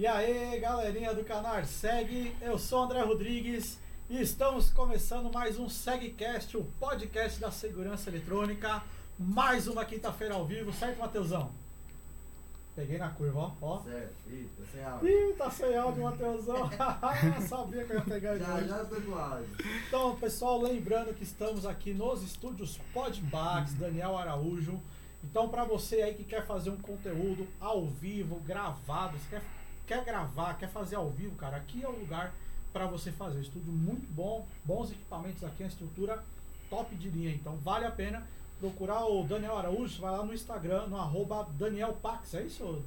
E aí, galerinha do canal Segue, eu sou André Rodrigues e estamos começando mais um SegCast, o podcast da segurança eletrônica. Mais uma quinta-feira ao vivo, certo, Mateusão? Peguei na curva, ó. ó. Certo, ih, tá sem áudio. Ih, tá sem áudio, Mateusão. Sabia que eu ia pegar ele Já, hoje. já tô com áudio. Então, pessoal, lembrando que estamos aqui nos estúdios Podbax, Daniel Araújo. Então, para você aí que quer fazer um conteúdo ao vivo, gravado, você quer, quer gravar, quer fazer ao vivo, cara, aqui é o lugar para você fazer. Estúdio muito bom, bons equipamentos aqui, a estrutura top de linha. Então, vale a pena procurar o Daniel Araújo, vai lá no Instagram, no arroba Daniel Pax, é isso?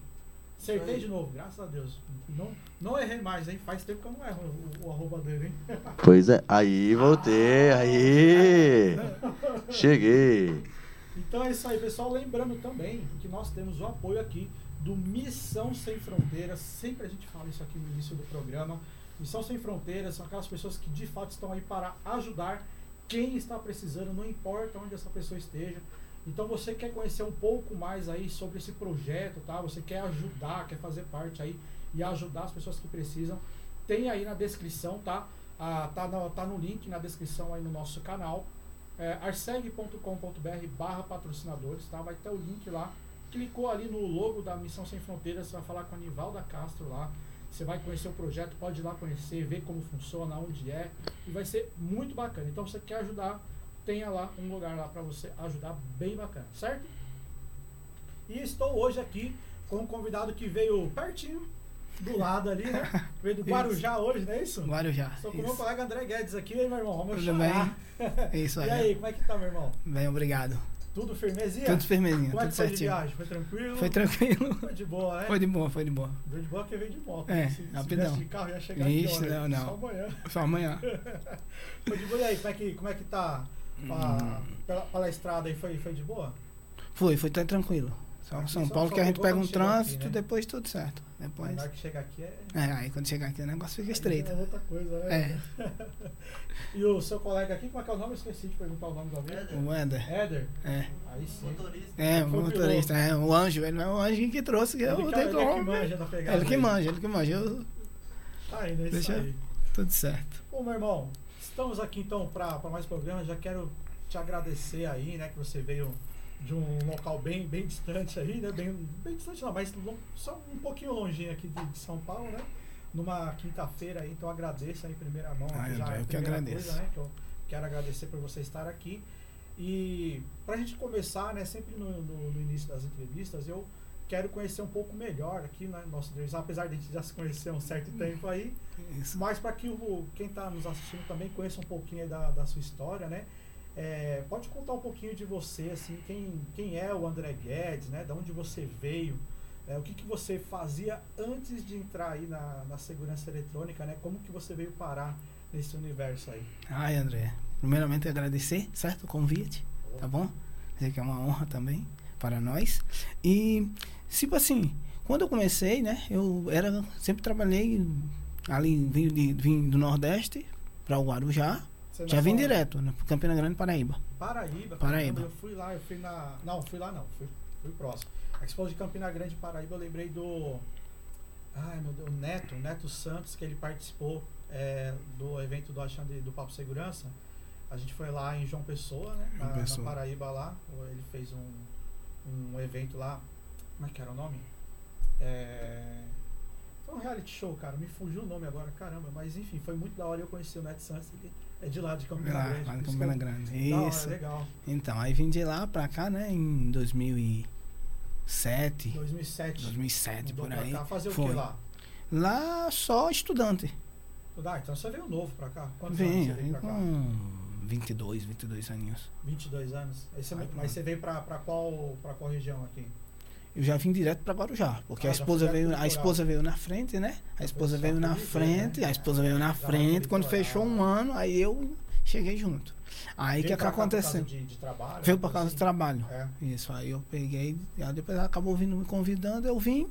Acertei de novo, graças a Deus. Não, não errei mais, hein? Faz tempo que eu não erro o, o arroba dele, hein? Pois é, aí voltei, aí cheguei. Então é isso aí, pessoal. Lembrando também que nós temos o apoio aqui do Missão Sem Fronteiras. Sempre a gente fala isso aqui no início do programa. Missão Sem Fronteiras são aquelas pessoas que de fato estão aí para ajudar quem está precisando, não importa onde essa pessoa esteja. Então você quer conhecer um pouco mais aí sobre esse projeto, tá? Você quer ajudar, quer fazer parte aí e ajudar as pessoas que precisam. Tem aí na descrição, tá? Ah, tá, no, tá no link na descrição aí no nosso canal é, arseg.com.br barra patrocinadores, tá? Vai ter o link lá. Clicou ali no logo da Missão Sem Fronteiras, você vai falar com a Nivalda Castro lá. Você vai conhecer o projeto, pode ir lá conhecer, ver como funciona, onde é. E vai ser muito bacana. Então, você quer ajudar, tenha lá um lugar lá para você ajudar, bem bacana, certo? E estou hoje aqui com um convidado que veio pertinho, do lado ali, né? Veio do. Guarujá hoje, não é isso? Guarujá. Estou com o meu colega André Guedes aqui, meu irmão? Vamos Tudo chamar. É Isso E aí. aí, como é que tá, meu irmão? Bem, obrigado. Tudo firmezinha? Tudo firmezinho, Como é tudo que foi certinho. viagem? Foi tranquilo? Foi tranquilo. Foi de boa, né? Foi de boa, foi de boa. Veio de boa porque veio de moto. É, se, se rapidão. viesse de carro ia chegar Ixi, aqui, hora. não, não. Só amanhã. Só amanhã. Foi de boa. E aí, como é que, como é que tá? Pra, Hum. pela, pela estrada aí, foi, foi de boa? Foi, foi tão tranquilo. Só Aqui São só- Paulo só que a gente pega um chegou aqui, trânsito, né? depois tudo certo. Depois. Na hora que chegar aqui é... É, aí quando chegar aqui o negócio fica aí estreito. É outra coisa, né? É. E o seu colega aqui, como é que é o nome? Eu esqueci de perguntar o nome do amigo. O Éder. Éder? É. Aí sim. Motorista. É, o motorista, é, o anjo, ele não é o anjo que trouxe, que eu Ele, que, tenho ele é que manja da pegada. Ele que manja, ele que manja. Eu, Tá aí, né? Isso Deixa- aí. tudo certo. Bom, meu irmão, estamos aqui então para mais programa. Já quero te agradecer aí, né, que você veio de um local bem, bem distante aí, né? Bem, bem distante não, mas só um pouquinho longinho aqui de, de São Paulo, né? Numa quinta-feira aí, então agradeço aí em primeira mão. Ah, já André, é a eu que agradeço. Coisa, né, que eu quero agradecer por você estar aqui. E pra gente começar, né, sempre no, no- no início das entrevistas, eu quero conhecer um pouco melhor aqui, né, nosso entrevista, apesar de a gente já se conhecer há um certo tempo aí, Isso. mas para que o, quem está nos assistindo também conheça um pouquinho aí da, da sua história, né? É, pode contar um pouquinho de você, assim, quem, quem é o André Guedes, né? Da onde você veio, é, o que, que você fazia antes de entrar aí na, na segurança eletrônica, né? Como que você veio parar nesse universo aí? Ai, André, primeiramente agradecer, certo? O convite, tá bom? Dizer que é uma honra também para nós. E, tipo assim, quando eu comecei, né? Eu era, sempre trabalhei ali, vim, de, vim do Nordeste para o Guarujá. Você Já vim direto, né? Campina Grande, Paraíba. Paraíba. Paraíba. Eu fui lá, eu fui na. Não, fui lá não, fui, fui próximo. A Expo de Campina Grande, Paraíba, eu lembrei do. Ai meu Deus, o Neto, Neto Santos, que ele participou é, do evento do Alexandre do Papo Segurança. A gente foi lá em João Pessoa, né? Na, João na Pessoa. Paraíba lá. Ele fez um, um evento lá. Como é que era o nome? É, foi um reality show, cara. Me fugiu o nome agora, caramba. Mas enfim, foi muito da hora eu conheci o Neto Santos. Ele é de lá de Campina Lá, Grande. lá isso que Campina Grande. Da hora, Isso. legal. Então, aí vim de lá pra cá, né? Em 2007, 2007. 2007, Mudou por pra aí. cá. Fazer o Foi. que lá? Lá só estudante. Ah, então você veio novo pra cá? Quantos anos Vim, você veio pra cá? com 22, 22 aninhos. 22 anos. Aí você, mas vai. você veio pra, pra, qual, pra qual região aqui? Eu já vim direto pra Guarujá, porque Ah, a esposa foi veio, a esposa veio na frente, né? A esposa veio na frente, né? a esposa veio na frente, quando fechou um ano, aí eu cheguei junto. Aí o que, Veio que aconteceu? De, de trabalho? Veio por causa coisa do trabalho. assim? É. Isso, aí eu peguei, aí depois ela acabou vindo me convidando, eu vim,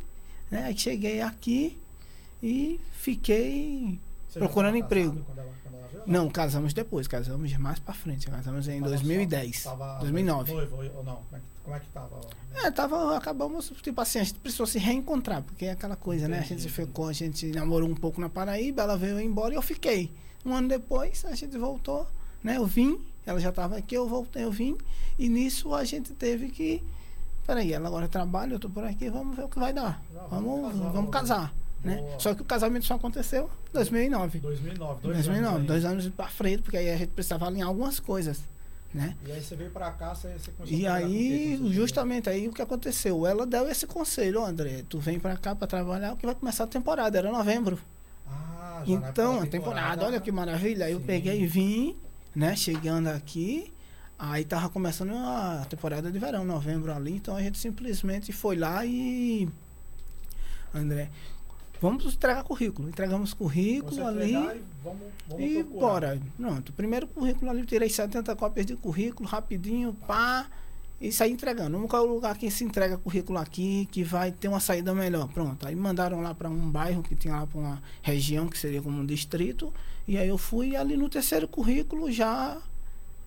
né? Aí cheguei aqui e fiquei Você procurando emprego. quando ela- quando ela veio? Não, casamos depois, casamos mais pra frente. Casamos em Tava 2010. só- tava 2009. Noivo ou não? Como é que, como é que tava? É, tava, acabamos, tipo assim, a gente precisou se reencontrar, porque é aquela coisa, né? A gente Entendi. ficou, a gente namorou um pouco na Paraíba, ela veio embora e eu fiquei. Um ano depois, a gente voltou, né? Eu vim, ela já estava aqui, eu voltei, eu vim, e nisso a gente teve que. Peraí, ela agora trabalha, eu tô por aqui, vamos ver o que vai dar. Já, Vamos, casar, vamos casar, né? Boa. Só que o casamento só aconteceu em 2009. 2009, dois 2009, anos. dois aí. anos pra frente, porque aí a gente precisava alinhar algumas coisas, né? E aí você veio pra cá, você, você começou E a com aí, justamente aí o que aconteceu? Ela deu esse conselho, ó, André, tu vem pra cá pra trabalhar, que vai começar a temporada, era novembro. Ah, já Então, a temporada, olha que maravilha. Aí eu peguei e vim, né, chegando aqui, aí tava começando a temporada de verão, novembro ali, então a gente simplesmente foi lá e André, vamos entregar currículo. Entregamos currículo ali. e vamos, vamos E bora. Pronto. Primeiro currículo ali, tirei 70 cópias de currículo, rapidinho, pá. E saí entregando. Vamos qual é o lugar que se entrega currículo aqui, que vai ter uma saída melhor. Pronto. Aí mandaram lá para um bairro que tinha lá para uma região que seria como um distrito. E aí eu fui ali no terceiro currículo já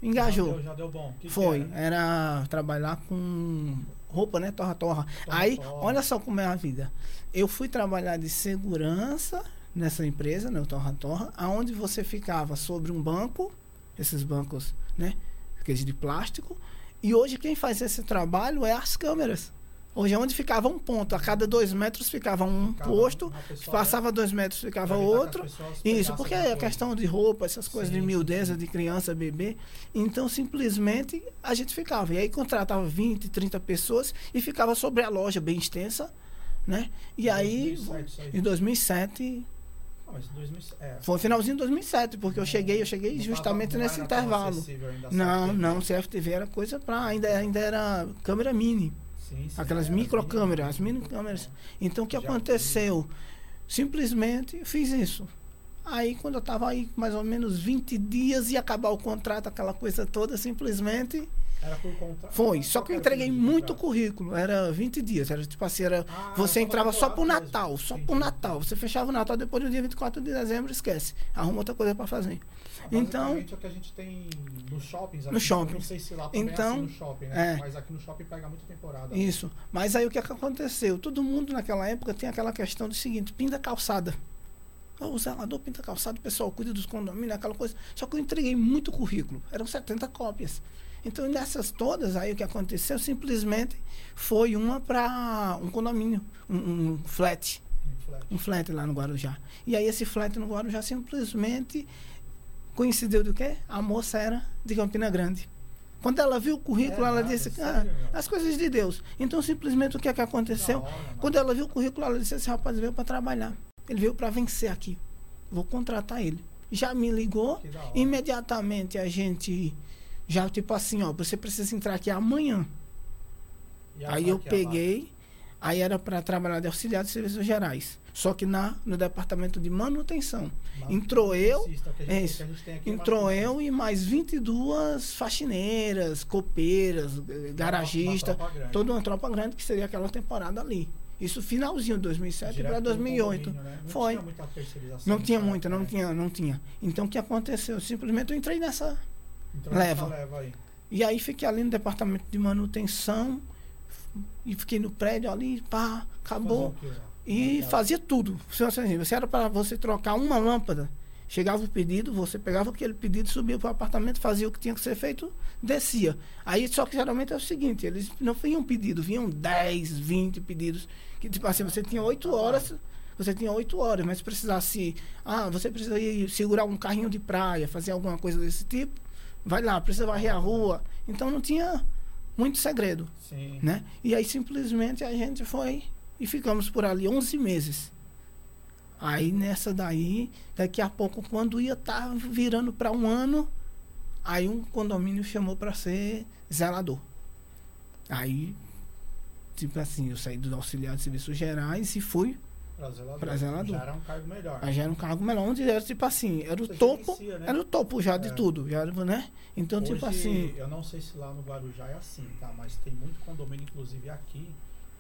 engajou. Já deu, já deu bom. Que que Foi. era? Era trabalhar com roupa, né? Torra-torra. Aí, Torra-torra. olha só como é a vida. Eu fui trabalhar de segurança nessa empresa, né? O Torra-torra, aonde você ficava sobre um banco, esses bancos, né? Aqueles de plástico. E hoje quem faz esse trabalho é as câmeras. Hoje é onde ficava um ponto. A cada dois metros ficava um Ficava posto. Passava dois metros, ficava outro. Isso, porque é a questão de roupa, essas coisas Sim, de miudeza, sim. de criança, bebê. Então, simplesmente, a gente ficava. E aí, contratava 20, 30 pessoas e ficava sobre a loja bem extensa, né? E aí, 2007 isso aí. em 2007, Ah, mas 2007, é. foi finalzinho de 2007, porque eu cheguei, eu cheguei Não justamente tava- não nesse intervalo. ainda Não, não, CFTV era coisa pra. Ainda, ainda era câmera mini. Sim, sim, Aquelas era microcâmeras, as mini- câmeras. Então o que Já aconteceu? Simplesmente fiz isso. Aí quando eu tava aí mais ou menos 20 dias e acabar o contrato, aquela coisa toda, simplesmente Era por conta. foi. Só que eu o entreguei muito currículo, era 20 dias, era tipo assim, era Ah, você entrava só pro Natal, mesmo. só Entendi. pro Natal. Você fechava o Natal depois do dia 24 de dezembro, esquece. Arruma outra coisa pra fazer. Então- é o que a gente tem nos shoppings. No aqui, shopping. Eu não sei se lá também Então, é assim no shopping, né? é. Mas aqui no shopping pega muita temporada. Isso. Mas aí o que, é que aconteceu? Todo mundo naquela época tem aquela questão do seguinte, pinta calçada. O zelador pinta calçada, o pessoal cuida dos condomínios, aquela coisa. Só que eu entreguei muito currículo. Eram 70 cópias. Então, nessas todas, aí o que aconteceu simplesmente foi uma para um condomínio, um, um flat. em flat. Um flat lá no Guarujá. E aí esse flat no Guarujá simplesmente coincidiu do quê? A moça era de Campina Grande. Quando ela viu o currículo, É ela disse, sério, ah, as coisas de Deus. Então, simplesmente, o que é que aconteceu? Hora. Quando ela viu o currículo, ela disse, esse rapaz veio para trabalhar. Ele veio para vencer aqui. Vou contratar ele. Já me ligou, imediatamente a gente já, tipo assim, ó, você precisa entrar aqui amanhã. Aí eu peguei, aí era para trabalhar de auxiliar de serviços gerais. Só que na, no departamento de manutenção. entrou eu, é isso. Entrou eu e mais 22 faxineiras, copeiras, eh, garagistas, toda uma tropa grande que seria aquela temporada ali. Isso finalzinho de 2007 Direto para do 2008. condomínio, né? Não Foi. tinha Não tinha nessa muita, época, não né? tinha, não tinha. Então o que aconteceu? Simplesmente eu entrei nessa. Entrou nessa Leva. leva aí. E aí fiquei ali no departamento de manutenção e fiquei no prédio ali, pá, acabou. E Naquela- fazia tudo. Se assim, era para você trocar uma lâmpada, chegava o pedido, você pegava aquele pedido, subia para o apartamento, fazia o que tinha que ser feito, descia. Aí só que geralmente é o seguinte, eles não vinham pedido, vinham 10, 20 pedidos. Que tipo assim, você tinha 8 horas, você tinha 8 horas, mas se precisasse, ah, você precisa ir segurar um carrinho de praia, fazer alguma coisa desse tipo, vai lá, precisa varrer a rua. Então não tinha muito segredo Sim. né? E aí simplesmente a gente foi e ficamos por ali 11 meses. Aí nessa daí, daqui a pouco, quando ia estar virando para um ano, aí um condomínio chamou para ser zelador. Aí, tipo assim, eu saí do auxiliar de serviços gerais e fui, Pra zelador. Pra zelador. Já era um cargo melhor. aí já era um cargo melhor, onde era tipo assim, era o Você topo, né? era o topo já de É. tudo, já, era, né? Então, tipo Hoje, assim, Eu não sei se lá no Guarujá é assim, tá? Mas tem muito condomínio, inclusive aqui,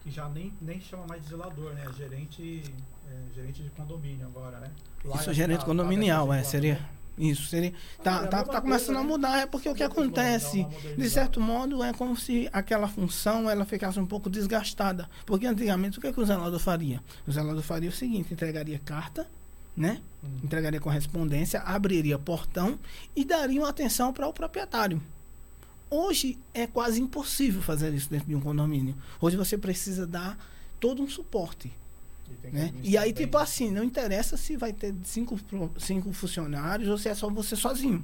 E já nem, nem chama mais de zelador, né? É gerente, é, gerente de condomínio agora, né? Lá Isso, é gerente condominial, é, seria. Isso, seria. Ah, Tá, é a tá, tá coisa, começando a né? mudar, é porque o que coisa, acontece, de certo modo, é como se aquela função ela ficasse um pouco desgastada. Porque antigamente o que, é que o zelador faria? O zelador faria o seguinte, entregaria carta, né? Hum. Entregaria correspondência, abriria portão e daria uma atenção para o proprietário. Hoje é quase impossível fazer isso dentro de um condomínio. Hoje você precisa dar todo um suporte. E Né? E aí, bem. tipo assim, não interessa se vai ter cinco, cinco funcionários ou se é só você sozinho,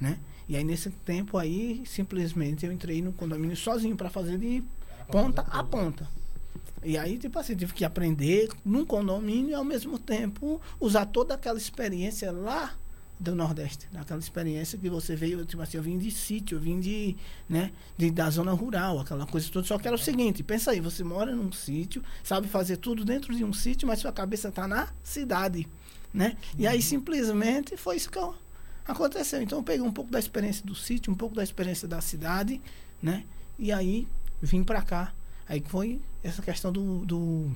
né? E aí, nesse tempo aí, simplesmente eu entrei no condomínio sozinho para fazer de Era ponta fazer a ponta. E aí, tipo assim, tive que aprender num condomínio e, ao mesmo tempo, usar toda aquela experiência lá do Nordeste. Aquela experiência que você veio, tipo assim, eu vim de sítio, eu vim de, né, de, da zona rural, aquela coisa toda. Só que era o seguinte, pensa aí, você mora num sítio, sabe fazer tudo dentro de um sítio, mas sua cabeça está na cidade, né? E aí, simplesmente, foi isso que eu- aconteceu. Então, eu peguei um pouco da experiência do sítio, um pouco da experiência da cidade, né? E aí, vim para cá. Aí foi essa questão do, do,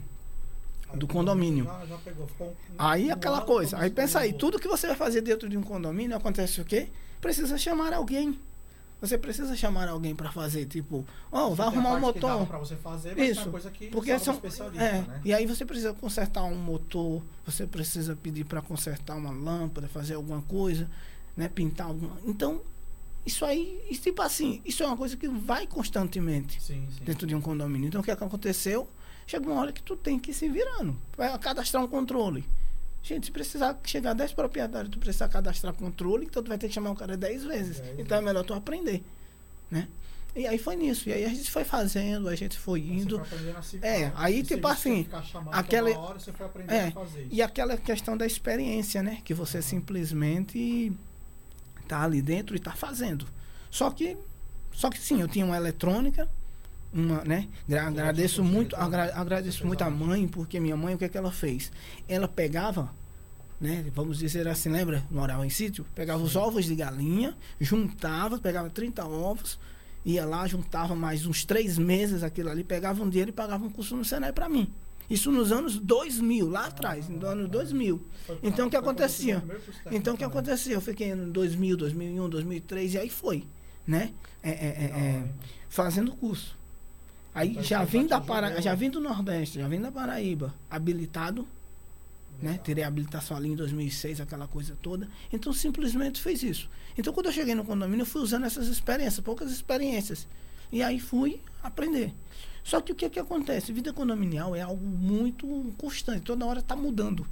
do condomínio. Um- Aí um aquela coisa. Aí pensa aí, tudo que você vai fazer dentro de um condomínio acontece o quê? Precisa chamar alguém. Você precisa chamar alguém para fazer, tipo, ó, vai Tem a arrumar um motor. Você fazer, mas Isso, uma coisa que Porque são, especialista, é, né? e aí você precisa consertar um motor, você precisa pedir para consertar uma lâmpada, fazer alguma coisa, né, pintar alguma. Então, isso aí, tipo assim, isso é uma coisa que vai constantemente Sim, sim. dentro de um condomínio. Então, o que, é que aconteceu? Chega uma hora que tu tem que ir se virando. Vai cadastrar um controle. Gente, se precisar chegar a 10 proprietários, tu precisar cadastrar controle, então tu vai ter que chamar o cara 10 vezes. Dez Então é melhor tu aprender, né? E aí foi nisso. E aí a gente foi fazendo, a gente foi Você indo. foi aprendendo a se- É, aí, tipo assim, aquela- hora, você foi aprendendo É, a fazer isso. E aquela questão da experiência, né? Que você simplesmente tá ali dentro e tá fazendo. Só que, só que sim, eu tinha uma eletrônica, uma, né? Agradeço muito, agra- agradeço muito a mãe, porque minha mãe, o que, é que ela fez? Ela pegava, né? Vamos dizer assim, lembra? Morava em sítio? Pegava os Sim. ovos de galinha, juntava, pegava 30 ovos, ia lá, juntava mais uns três meses aquilo ali, pegava um dinheiro e pagava um curso no Senai para mim. Isso nos anos 2000, lá atrás, no ano 2000. Foi- Então, o que acontecia? Então, o que aconteceu? Eu fiquei em 2000, 2001, 2003 e aí foi, né? É, é, é, é, fazendo curso. Aí Então, já já da Para, já vim do Nordeste, já vim da Paraíba, habilitado, né? Legal. Terei habilitação ali em 2006, aquela coisa toda. Então simplesmente fez isso. Então quando eu cheguei no condomínio, eu fui usando essas experiências, poucas experiências. E aí fui aprender. Só que o que que acontece? Vida condominial é algo muito constante, toda hora está mudando.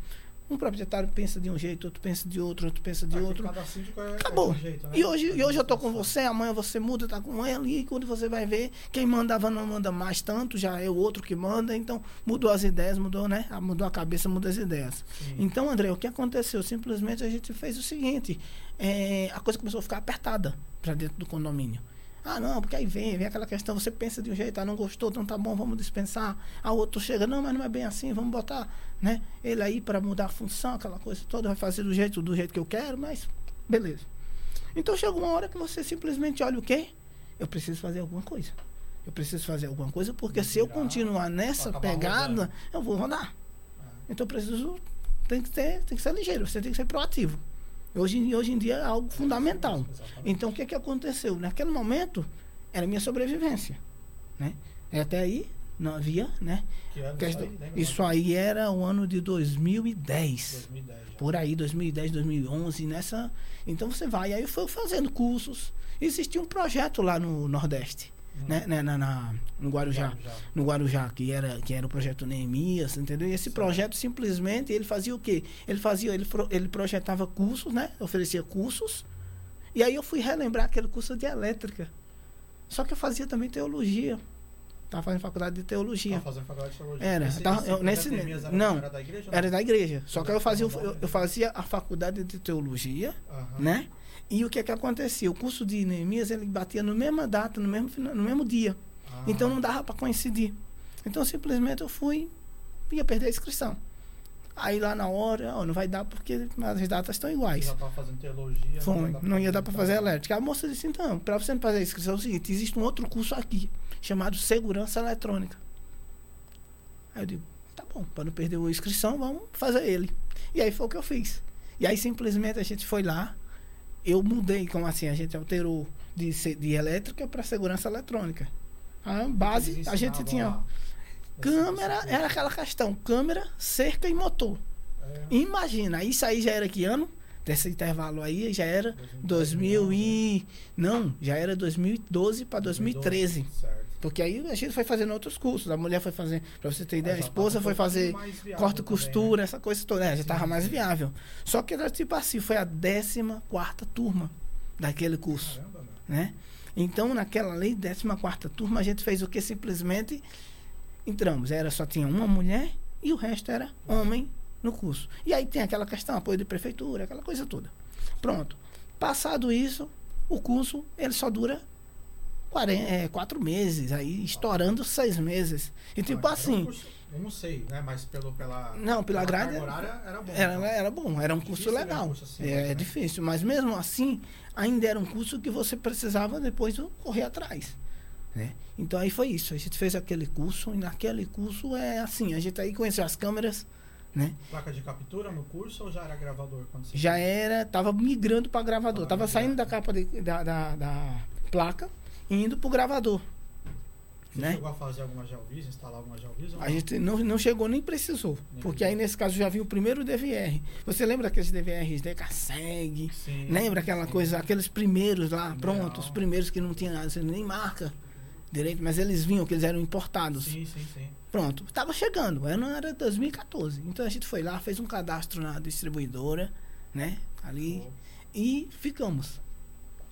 Um proprietário pensa de um jeito, outro pensa de outro, outro pensa de Aqui outro. Cada síndico é, Acabou. é de um jeito, né? E hoje, e hoje eu tô com você, amanhã você muda, tá com ele, e quando você vai ver, quem mandava não manda mais tanto, já é o outro que manda, então mudou as ideias, mudou, né? Ah, Mudou a cabeça, mudou as ideias. Sim. Então, André, o que aconteceu? Simplesmente a gente fez o seguinte: é, a coisa começou a ficar apertada para dentro do condomínio. Ah, não, porque aí vem, vem aquela questão, você pensa de um jeito, ah, não gostou, então tá bom, vamos dispensar. A outro chega, não, mas não é bem assim, vamos botar, né? Ele aí para mudar a função, aquela coisa toda, vai fazer do jeito, do jeito que eu quero, mas beleza. Então chega uma hora que você simplesmente olha o quê? Eu preciso fazer alguma coisa. Eu preciso fazer alguma coisa, porque se eu continuar nessa pegada, rodando. eu vou rodar. É. Então eu preciso. Tem que, ter, tem que ser ligeiro, você tem que ser proativo. Hoje, em- hoje em dia é algo fundamental. Então o que, que aconteceu? Naquele momento era minha sobrevivência. Né? E até aí não havia, né? Questão- isso aí? Isso aí era o ano de 2010 2010 já. por aí, 2010, 2011, nessa. Então você vai, aí eu fui fazendo cursos. Existia um projeto lá no Nordeste, Hum. né, né, na, na- no Guarujá, Já, já. no Guarujá, que era, que era o projeto Neemias, entendeu? E esse Certo. projeto simplesmente ele fazia o quê? Ele fazia, ele, ele projetava cursos, né? Oferecia cursos. E aí eu fui relembrar aquele curso de elétrica. Só que eu fazia também teologia. Estava fazendo faculdade de teologia. Tava fazendo faculdade de teologia. Era, Esse, tava- eu- nesse- era, não, era da igreja? Era da igreja. Só que eu fazia, eu, eu fazia a faculdade de teologia, Aham. né? E o que é que acontecia? O curso de Neemias, ele batia no mesma data, no mesmo, no mesmo dia. Ah, Então não dava para coincidir. Então simplesmente eu fui, ia perder a inscrição. Aí lá na hora, ó, não vai dar porque as datas estão iguais. já tava fazendo teologia. Foi, vai não ia dar para fazer então. elétrica. A moça disse, então, para você não fazer a inscrição é o seguinte, existe um outro curso aqui, chamado Segurança Eletrônica. Aí eu digo, tá bom, para não perder a inscrição, vamos fazer ele. E aí foi o que eu fiz. E aí simplesmente a gente foi lá, eu mudei, como assim, a gente alterou de, de elétrica para segurança eletrônica. A base, a gente tinha lá. câmera, era aquela questão, câmera, cerca e motor. É, Imagina, isso aí já era que ano? Desse intervalo aí já era 2000 e... Não, já era 2012 para 2013. Certo. Porque aí a gente foi fazendo outros cursos. A mulher foi fazer, pra você ter ideia, É, a esposa foi fazer pouquinho mais viável corta e também, costura, né? essa coisa toda. É, já Sim, tava mais viável. Só que era tipo assim, foi a 14 turma daquele curso, Caramba, né? Então, naquela lei, 14 turma, a gente fez o que? Simplesmente entramos. Era só tinha uma mulher e o resto era homem no curso. E aí tem aquela questão, apoio de prefeitura, aquela coisa toda. Pronto. Passado isso, o curso ele só dura 40, é, quatro meses, aí estourando seis meses. E tipo assim, eu não sei, né? Mas pelo, pela. Não, pela grade carga horária era bom. era, então. era bom, era um curso Difícil ver um legal. curso assim, é né? difícil, mas mesmo assim, ainda era um curso que você precisava depois correr atrás. Né? Então aí foi isso. A gente fez aquele curso, e naquele curso é assim, a gente aí conheceu as câmeras, né? Placa de captura no curso ou já era gravador? Quando você Já era, tava migrando para gravador. Tava Tava saindo da capa de- da, da, da placa indo pro gravador. Você né? chegou a fazer alguma Gelvis, instalar alguma Gelvis? ou A gente não, não chegou nem precisou. Nem Porque precisou. aí nesse caso já vi o primeiro DVR. Você lembra aqueles DVRs de Casseg? Sim, Lembra aquela sim. coisa, aqueles primeiros lá, pronto, os primeiros que não tinha nada, você nem marca direito, mas eles vinham, que eles eram importados. Sim, sim, sim. Pronto, estava chegando, era 2014. Então a gente foi lá, fez um cadastro na distribuidora, né? Ali, Pô, e ficamos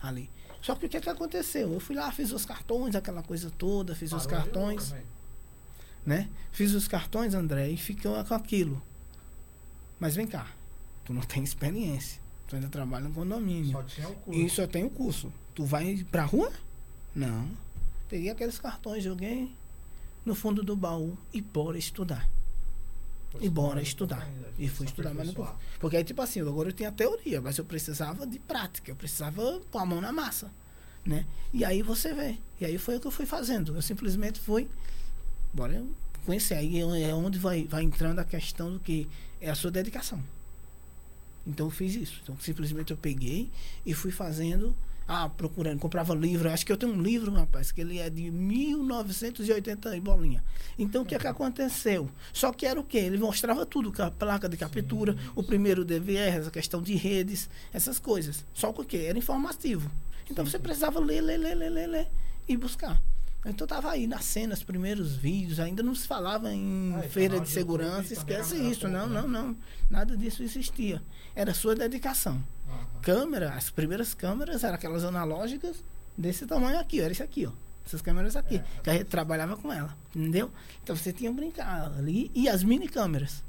ali. Só que o que, que aconteceu? Eu fui lá, fiz os cartões, aquela coisa toda, fiz os parou ou cartões, né? Fiz os cartões, André, e ficou com aquilo. Mas vem cá, tu não tem experiência. Tu ainda trabalha no condomínio. Só tinha o curso. E só tem o curso. Tu vai pra rua? Não. Peguei aqueles cartões, joguei no fundo do baú e bora estudar. E bora estudar. E fui estudar um aperfeiçoar. pouco. Porque aí, tipo assim, agora eu tinha teoria, mas eu precisava de prática. Eu precisava pôr a mão na massa. Né? E aí você vê. E aí foi o que eu fui fazendo. Eu simplesmente fui. Bora conhecer. Aí é onde vai, vai entrando a questão do que é a sua dedicação. Então eu fiz isso. Então simplesmente eu peguei e fui fazendo. Ah, procurando, comprava livro. Acho que eu tenho um livro, rapaz, que ele é de 1980 e bolinha. Então o que é que aconteceu? Só que era o quê? Ele mostrava tudo, a placa de captura, Sim, o primeiro DVR, essa questão de redes, essas coisas. Só que o quê? Era informativo. Então Sim, você precisava ler, ler, ler, ler, ler, ler e buscar. Então tava aí nascendo os primeiros vídeos, ainda não se falava em Ah, e feira de segurança, esquece isso, pouco, não, né? não, não. Nada disso existia. Era sua dedicação. Aham. Câmera, as primeiras câmeras eram aquelas analógicas desse tamanho aqui, era isso aqui, ó. Essas câmeras aqui, É, que a gente trabalhava com ela, entendeu? Então você tinha que brincar ali e as mini câmeras.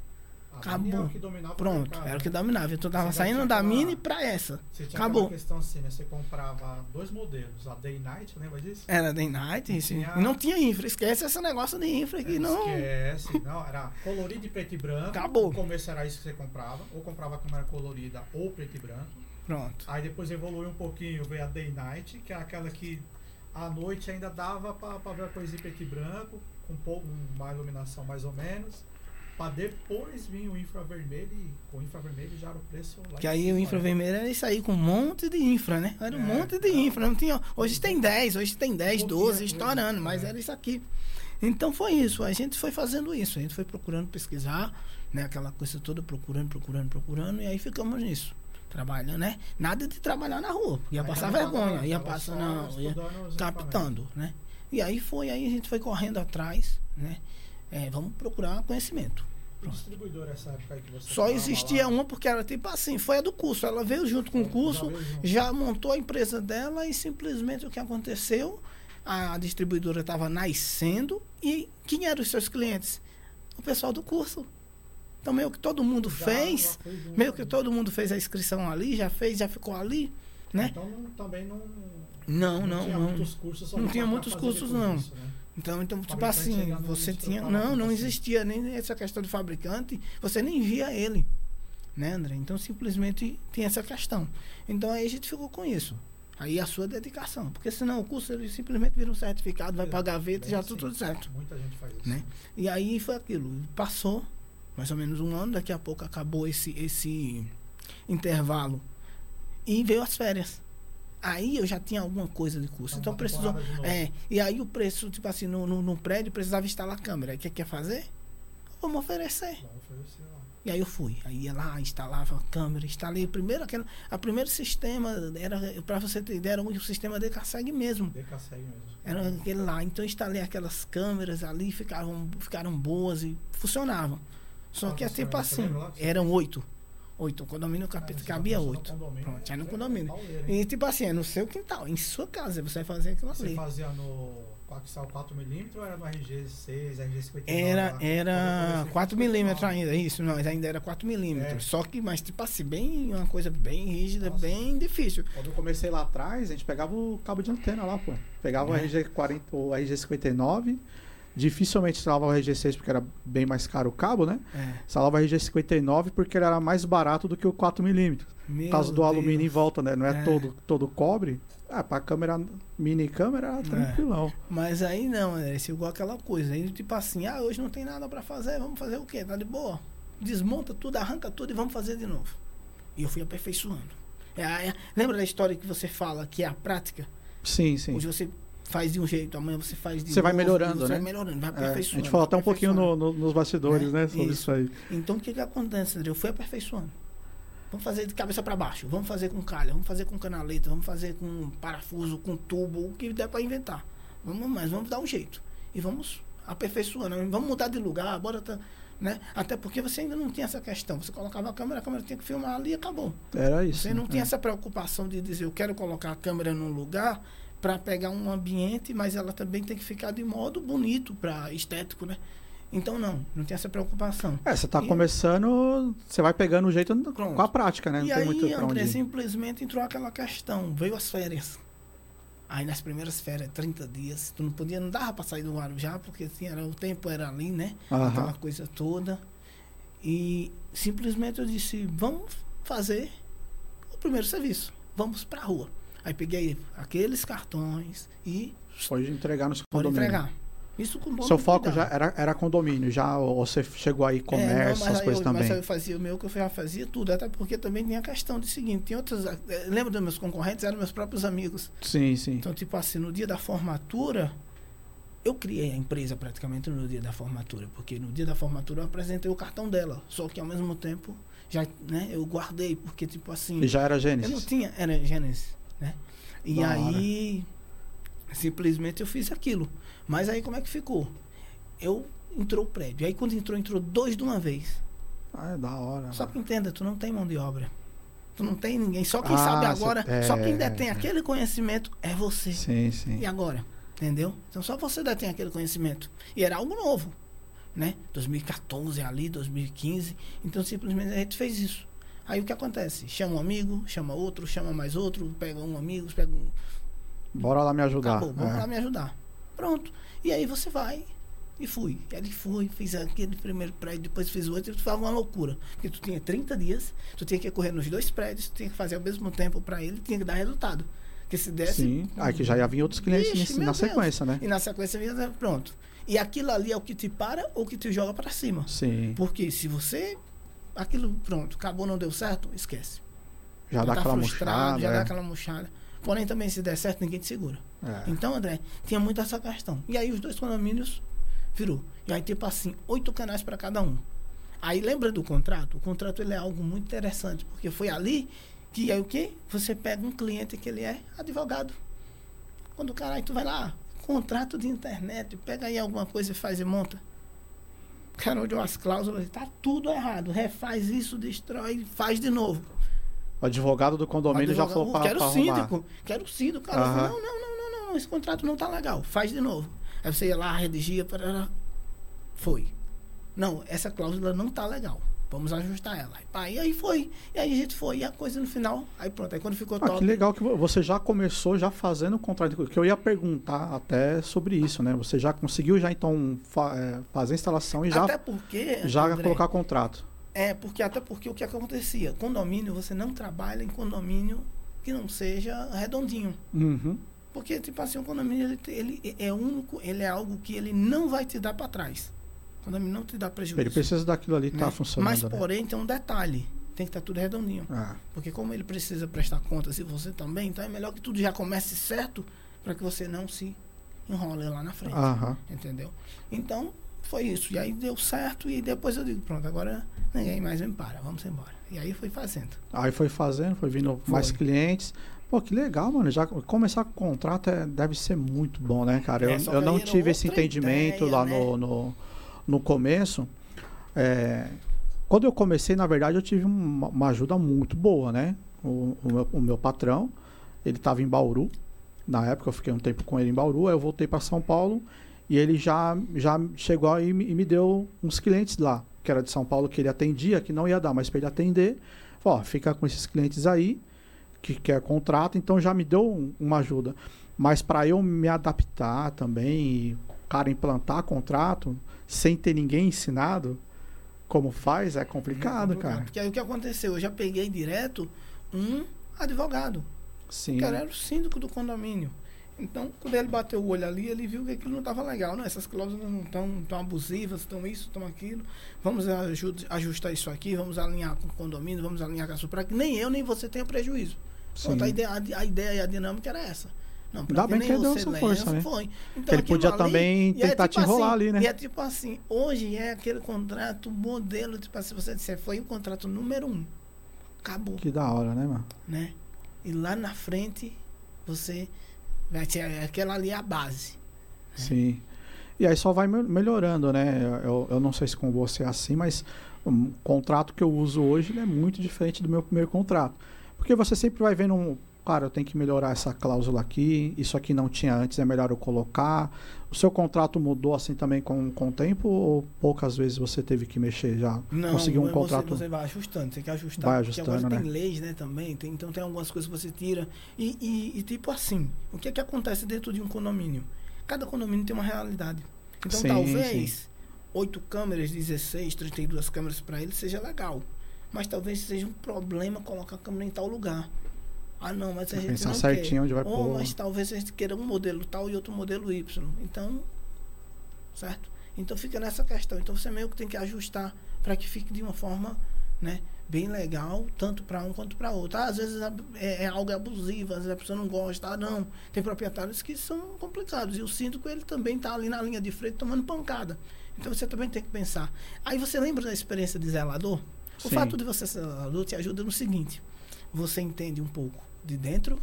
Acabou. era Pronto, mercado, era o que dominava. Então tava saindo da aquela- mini pra essa. Você tinha Acabou. questão assim, né? Você comprava dois modelos, a Day Night, lembra disso? Era day night, isso. Tinha- não tinha infra. Esquece esse negócio de infra aqui, não. Esquece, não, era colorido e preto e branco. Acabou. No começo era isso que você comprava, ou comprava a câmera colorida ou preto e branco. Pronto. Aí depois evoluiu um pouquinho, veio a Day Night, que é aquela que à noite ainda dava pra, pra ver a coisa em preto e branco, com um pouco, uma iluminação mais ou menos. Pra depois vir o infravermelho e com o infravermelho já era o preço lá Que aí o né? infravermelho era isso aí, com um monte de infra, né? Era um É, monte de infra. Não tinha, hoje tem 10, hoje tem 10, Pouquinha 12, coisa, estourando, mas é. era isso aqui. Então foi isso. A gente foi fazendo isso. A gente foi procurando pesquisar, né? Aquela coisa toda, procurando, procurando, procurando. E aí ficamos nisso. Trabalhando, né? Nada de trabalhar na rua. Ia Ainda passar vergonha. Ia passar, não. Ia captando, né? E aí foi, aí a gente foi correndo atrás, né? É, vamos procurar conhecimento. E distribuidor essa época aí que você Só existia uma porque era tipo assim, foi a do curso. Ela veio junto com o Já curso, já montou a empresa dela e simplesmente o que aconteceu, a distribuidora estava nascendo e quem eram os seus clientes? O pessoal do curso. Então meio que todo mundo Já- fez, já meio que né? todo mundo fez a inscrição ali, já fez, já ficou ali, né? Então não- também não. Não, não, tinha não. muitos cursos Não tinha muitos cursos, não. disso, né? Então, então tipo assim, você tinha. Não, não assim. existia nem essa questão de fabricante, você nem via ele. Né, André? Então simplesmente tem essa questão. Então aí a gente ficou com isso. Aí a sua dedicação. Porque senão o curso ele simplesmente vira um certificado, vai É, pra gaveta bem e já assim. tudo, tudo certo. Muita gente faz isso. Né? E aí foi aquilo. Passou mais ou menos um ano, daqui a pouco acabou esse, esse intervalo. E veio as férias. Aí eu já tinha alguma coisa de curso. Então, Então precisou. É, e aí o preço, tipo assim, no, no, no prédio precisava instalar câmera. O que quer fazer? Vamos oferecer. Vamos oferecer lá. E aí eu fui. Aí ia lá, instalava a câmera, instalei primeiro aquele. A primeiro sistema era, para você ter ideia, era um sistema de mesmo. DKSEG mesmo. Era aquele lá. Então eu instalei aquelas câmeras ali, ficaram, ficaram boas e funcionavam. Só que é tipo assim, eram oito. Oito. O condomínio Ah, capeta você cabia oito. Pronto, é- aí no é condomínio. E tipo assim, é no seu quintal, em sua casa, você vai fazer aquilo Você ali. fazia no Coaxial 4mm ou era no RG6, RG59? Era, era comecei, 4 foi milímetros 59. ainda, isso, não, mas ainda era 4 milímetros. É. Só que, mas tipo assim, bem, uma coisa bem rígida, Nossa. bem difícil. Quando eu comecei lá atrás, a gente pegava o cabo de antena lá, pô. Pegava o É. RG40, o RG59. Dificilmente instalava o RG6 porque era bem mais caro o cabo, né? É. Instalava o RG59 porque ele era mais barato do que o 4mm. Meu Por causa do Deus. alumínio em volta, né? Não é, É. todo, todo cobre. Ah, pra câmera, mini câmera, era tranquilão. Mas aí não, é igual aquela coisa. Aí, tipo assim, ah, hoje não tem nada pra fazer, vamos fazer o quê? Tá de boa? Desmonta tudo, arranca tudo e vamos fazer de novo. E eu fui aperfeiçoando. É, é- lembra da história que você fala que é a prática? Sim, sim. Hoje você faz de um jeito, amanhã você faz de Você vai melhorando, você né? vai melhorando, vai É, a aperfeiçoando. gente falou até um pouquinho no- aperfeiçoando. no- nos bastidores, Né? né? Sobre Isso. isso aí. Então o que que acontece, André? Eu fui aperfeiçoando. Vamos fazer de cabeça para baixo, vamos fazer com calha, vamos fazer com canaleta, vamos fazer com parafuso, com tubo, o que der para inventar. Vamos, mas vamos dar um jeito. E vamos aperfeiçoando, vamos mudar de lugar, bora tá, né? Até porque você ainda não tinha essa questão. Você colocava a câmera, a câmera tinha que filmar ali e acabou. Era isso. Você não né? tinha essa preocupação de dizer, eu quero colocar a câmera num lugar para pegar um ambiente, mas ela também tem que ficar de modo bonito, para estético, né? Então não, não tinha essa preocupação. É, você tá E- começando, você vai pegando o jeito Pronto. com a prática, né? Não e tem aí, muito André, simplesmente entrou aquela questão. Veio as férias. Aí nas primeiras férias, 30 dias, tu não podia, não dava pra sair do Guarujá, porque assim, era, o tempo era ali, né? Aham. Aquela coisa toda. E simplesmente eu disse, vamos fazer o primeiro serviço. Vamos pra rua. Aí peguei aqueles cartões e Foi entregar nos condomínios. entregar. Isso com Seu foco cuidado. já era, era condomínio, já ou você chegou aí É, não, comércio, essas coisas eu, também. Mas eu fazia o meu que eu já fazia tudo, até porque também tinha a questão de seguinte, tem outros, eh, lembra dos meus concorrentes, eram meus próprios amigos. Sim, sim. Então, tipo assim, no dia da formatura, eu criei a empresa praticamente no dia da formatura, porque no dia da formatura eu apresentei o cartão dela, só que ao mesmo tempo já, né, eu guardei, porque tipo assim, E já era eu não Gênesis. tinha, era Gênesis, né? E Da aí, simplesmente eu fiz aquilo. Mas aí como é que ficou? Eu entrou o prédio. Aí quando entrou, entrou dois de uma vez. Ah, é da hora. Só que entenda, tu não tem mão de obra. Tu não tem ninguém. Só quem Ah, sabe agora, é, só quem detém é. aquele conhecimento é você. Sim, sim. E agora? Entendeu? Então só você detém aquele conhecimento. E era algo novo. Né? 2014 ali, 2015. Então simplesmente a gente fez isso. Aí o que acontece? Chama um amigo, chama outro, chama mais outro, pega um amigo, pega um. Bora lá me ajudar. Acabou, vamos É. lá me ajudar. Pronto. E aí você vai. E fui. E ali fui, fiz aquele primeiro prédio, depois fiz o outro, e tu faz uma loucura. Porque tu tinha 30 dias, tu tinha que correr nos dois prédios, tu tinha que fazer ao mesmo tempo para ele, tinha que dar resultado. Porque se desse. Sim. Aí que já ia vir outros clientes Ixi, na Deus. sequência, né? E na sequência vinha, pronto. E aquilo ali é o que te para ou que te joga para cima. Sim. Porque se você. Aquilo, pronto, acabou, não deu certo, esquece. Já Tu dá tá aquela frustrado, murchada. já é. dá aquela murchada. Porém, também, se der certo, ninguém te segura. É. Então, André, tinha muito essa questão. E aí os dois condomínios virou. E aí, tipo assim, oito canais para cada um. Aí lembra do contrato? O contrato ele é algo muito interessante, porque foi ali que aí o quê? Você pega um cliente que ele é advogado. Quando o cara aí tu vai lá, contrato de internet, pega aí alguma coisa e faz e monta. O cara olhou as cláusulas, tá tudo errado. Refaz isso, destrói, faz de novo. O advogado do condomínio já Advogado, falou pra, Quero pra arrumar. síndico, quero o síndico. Cara falou, não, não, não, não, não, esse contrato não tá legal, faz de novo. Aí você ia lá, redigia, parará. foi. Não, essa cláusula não tá legal. Vamos ajustar ela. Aí, pá, e aí foi. E aí a gente foi. E a coisa no final, aí pronto. Aí quando ficou Ah, top. que legal que vo- você já começou já fazendo o contrato. Que eu ia perguntar até sobre isso, né? Você já conseguiu já então fa- é, fazer a instalação e já, Até porque. já André, colocar contrato. É, porque até porque o que acontecia? Condomínio, você não trabalha em condomínio que não seja redondinho. Uhum. Porque, tipo assim, o condomínio ele, ele é único, ele é algo que ele não vai te dar para trás. O condomínio não te dá prejuízo. Ele precisa daquilo ali estar né? funcionando. Mas, né? porém, tem um detalhe. Tem que estar tudo redondinho. Ah, Porque como ele precisa prestar contas e você também, então é melhor que tudo já comece certo para que você não se enrole lá na frente. aham. Entendeu? Então, foi isso. E aí deu certo e depois eu digo, pronto, agora ninguém mais me para, vamos embora. E aí foi fazendo. Aí foi fazendo, foi vindo mais Foi. clientes. Pô, que legal, mano. Já começar com o contrato é- deve ser muito bom, né, cara? É, Eu, só eu não tive esse entendimento ideia, lá né? no, no, no começo. É, quando eu comecei, na verdade, eu tive uma, uma ajuda muito boa, né? O, o meu, o meu patrão, ele estava em Bauru. Na época, eu fiquei um tempo com ele em Bauru. Aí eu voltei para São Paulo e ele já, já chegou e me, e me deu uns clientes lá, que era de São Paulo, que ele atendia, que não ia dar mais para ele atender. Falou, ó, fica com esses clientes aí, que quer contrato, então já me deu um- uma ajuda. Mas para eu me adaptar também e, cara, implantar contrato sem ter ninguém ensinado como faz, é complicado, cara. Porque aí o que aconteceu? Eu já peguei direto um advogado. Sim. Cara era o síndico do condomínio. Então, quando ele bateu o olho ali, ele viu que aquilo não estava legal. Não, essas cláusulas não estão tão abusivas, estão isso, estão aquilo. Vamos aju- ajustar isso aqui, vamos alinhar com o condomínio, vamos alinhar com a sua para que nem eu nem você tenha prejuízo. Pronto, a, ideia, a, a ideia e a dinâmica era essa. Não, Ainda bem que ele deu essa força, né? Foi. Então, ele podia ali- também é tentar te enrolar assim, ali, né? E é tipo assim, hoje é aquele contrato modelo, tipo assim, você disser, foi o contrato número um. Acabou Que da hora, né, mano? né? E lá na frente você vai ter aquela ali é a base. Sim. E aí só vai mel- melhorando, né? Eu, eu não sei se com você é assim, mas o contrato que eu uso hoje é muito diferente do meu primeiro contrato. Porque você sempre vai vendo um. Cara, eu tenho que melhorar essa cláusula aqui. Isso aqui não tinha antes, é melhor eu colocar. O seu contrato mudou assim também com, com o tempo? Ou poucas vezes você teve que mexer já? Conseguiu um você- contrato? Você, vai ajustando, você quer ajustar. Vai porque ajustando, agora né? tem leis, né, também. tem- então tem algumas coisas que você tira. E, e- e tipo assim, o que é que acontece dentro de um condomínio? Cada condomínio tem uma realidade. Então Sim, talvez oito câmeras, 16, 32 câmeras para ele seja legal. Mas talvez seja um problema colocar a câmera em tal lugar. Ah, não, mas a gente pensar não certinho quer. onde vai Ou, pôr. mas talvez a gente queira um modelo tal e outro modelo Y. Então, certo? Então fica nessa questão. Então você meio que tem que ajustar para que fique de uma forma, né, bem legal, tanto para um quanto para outro. Ah, às vezes é, é algo abusivo, às vezes a pessoa não gosta. Ah, não. Tem proprietários que são complicados. E o síndico, ele também está ali na linha de frente tomando pancada. Então você também tem que pensar. Aí você lembra da experiência de zelador? O Sim. fato de você ser zelador te ajuda no seguinte: você entende um pouco de dentro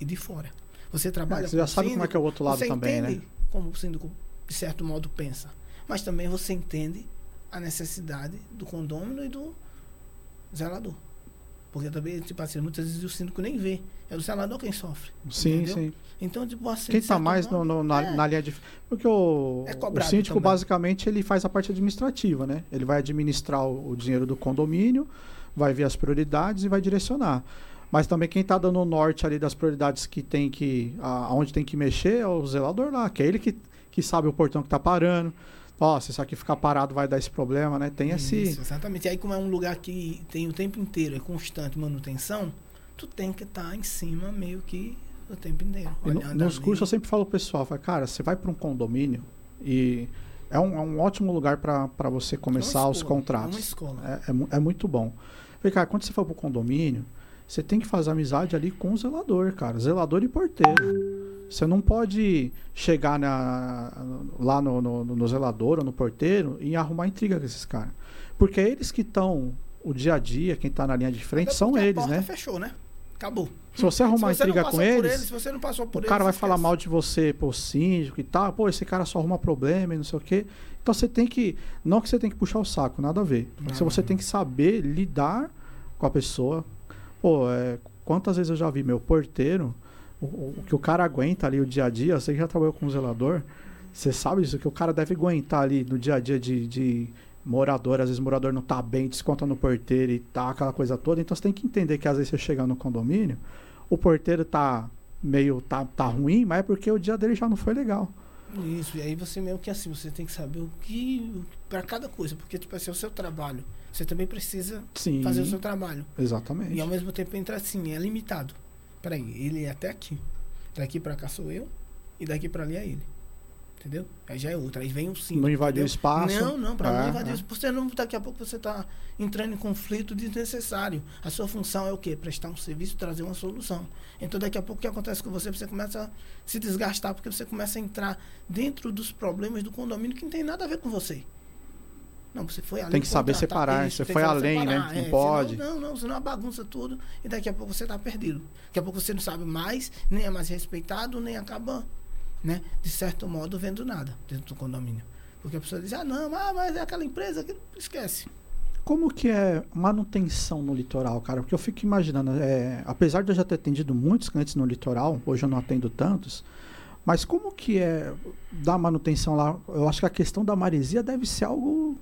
e de fora. Você trabalha É, você já sabe como é que é o outro lado você também, entende né? como o síndico, de certo modo, pensa. Mas também você entende a necessidade do condômino e do zelador. Porque também, tipo assim, muitas vezes o síndico nem vê. É o zelador quem sofre. Sim, entendeu? sim. Então, tipo assim. Quem está mais no, modo, no- na, é. na linha de. Porque o, É o síndico, também. basicamente, ele faz a parte administrativa, né? Ele vai administrar o, o dinheiro do condomínio, vai ver as prioridades e vai direcionar. Mas também quem está dando o norte ali das prioridades que tem que. aonde tem que mexer é o zelador lá, que é ele que, que sabe o portão que está parando. Ó, se isso aqui ficar parado vai dar esse problema, né? Tem esse. Isso, exatamente. E aí, como é um lugar que tem o tempo inteiro, é constante manutenção, tu tem que estar em cima meio que o tempo inteiro. No- nos cursos eu sempre falo pro pessoal, falo, cara, você vai para um condomínio e é um, é um ótimo lugar para você É começar os escola, contratos. É uma escola. É, é mu- é muito bom. Falei, cara, quando você for pro condomínio, você tem que fazer amizade ali com o zelador, cara. Zelador e porteiro. Você não pode chegar na- lá no, no- no zelador ou no porteiro e arrumar intriga com esses caras. Porque é eles que estão o dia a dia, quem tá na linha de frente, Até são eles, né? fechou, né? Acabou. Se você arrumar se você intriga com eles, ele, se você não passou por o cara vai você falar esquece. mal de você pro síndico e tal. Pô, esse cara só arruma problema e não sei o quê. Então você tem que. Não que você tem que puxar o saco, nada a ver. Mas você tem que saber lidar com a pessoa. Pô, é, quantas vezes eu já vi meu porteiro, o, o- o que o cara aguenta ali o dia a dia, você que já trabalhou com zelador, você sabe disso, que o cara deve aguentar ali no dia a dia de, de morador, às vezes o morador não tá bem, desconta no porteiro e tá aquela coisa toda. Então você tem que entender que às vezes você chega no condomínio, o porteiro tá meio tá, tá ruim, mas é porque o dia dele já não foi legal. Isso, e aí você meio que assim, você tem que saber o que. para cada coisa, porque, tipo assim, é o seu trabalho. Você também precisa Sim. fazer o seu trabalho. Exatamente. E ao mesmo tempo entra assim, é limitado. peraí, ele é até aqui. Daqui pra cá sou eu e daqui pra ali é ele. Entendeu? Aí já é outra. Aí vem o sim. Não invadiu o espaço. Não, não, pra É, não invadir. é. Você não, daqui a pouco você está entrando em conflito desnecessário. A sua função é o quê? Prestar um serviço, trazer uma solução. Então daqui a pouco o que acontece com você? Você começa a se desgastar porque você começa a entrar dentro dos problemas do condomínio que não tem nada a ver com você. Não, você foi ali Tem que saber contratar separar, isso, você foi além, né? separar, Não é, pode. senão- não, não, senão a bagunça tudo e daqui a pouco você está perdido. Daqui a pouco você não sabe mais, nem é mais respeitado, nem acaba, né, de certo modo, vendo nada dentro do condomínio. Porque a pessoa diz, ah, não, ah, mas é aquela empresa que esquece. Como que é manutenção no litoral, cara? Porque eu fico imaginando, é, apesar de eu já ter atendido muitos clientes no litoral, hoje eu não atendo tantos, mas como que é dar manutenção lá? Eu acho que a questão da maresia deve ser algo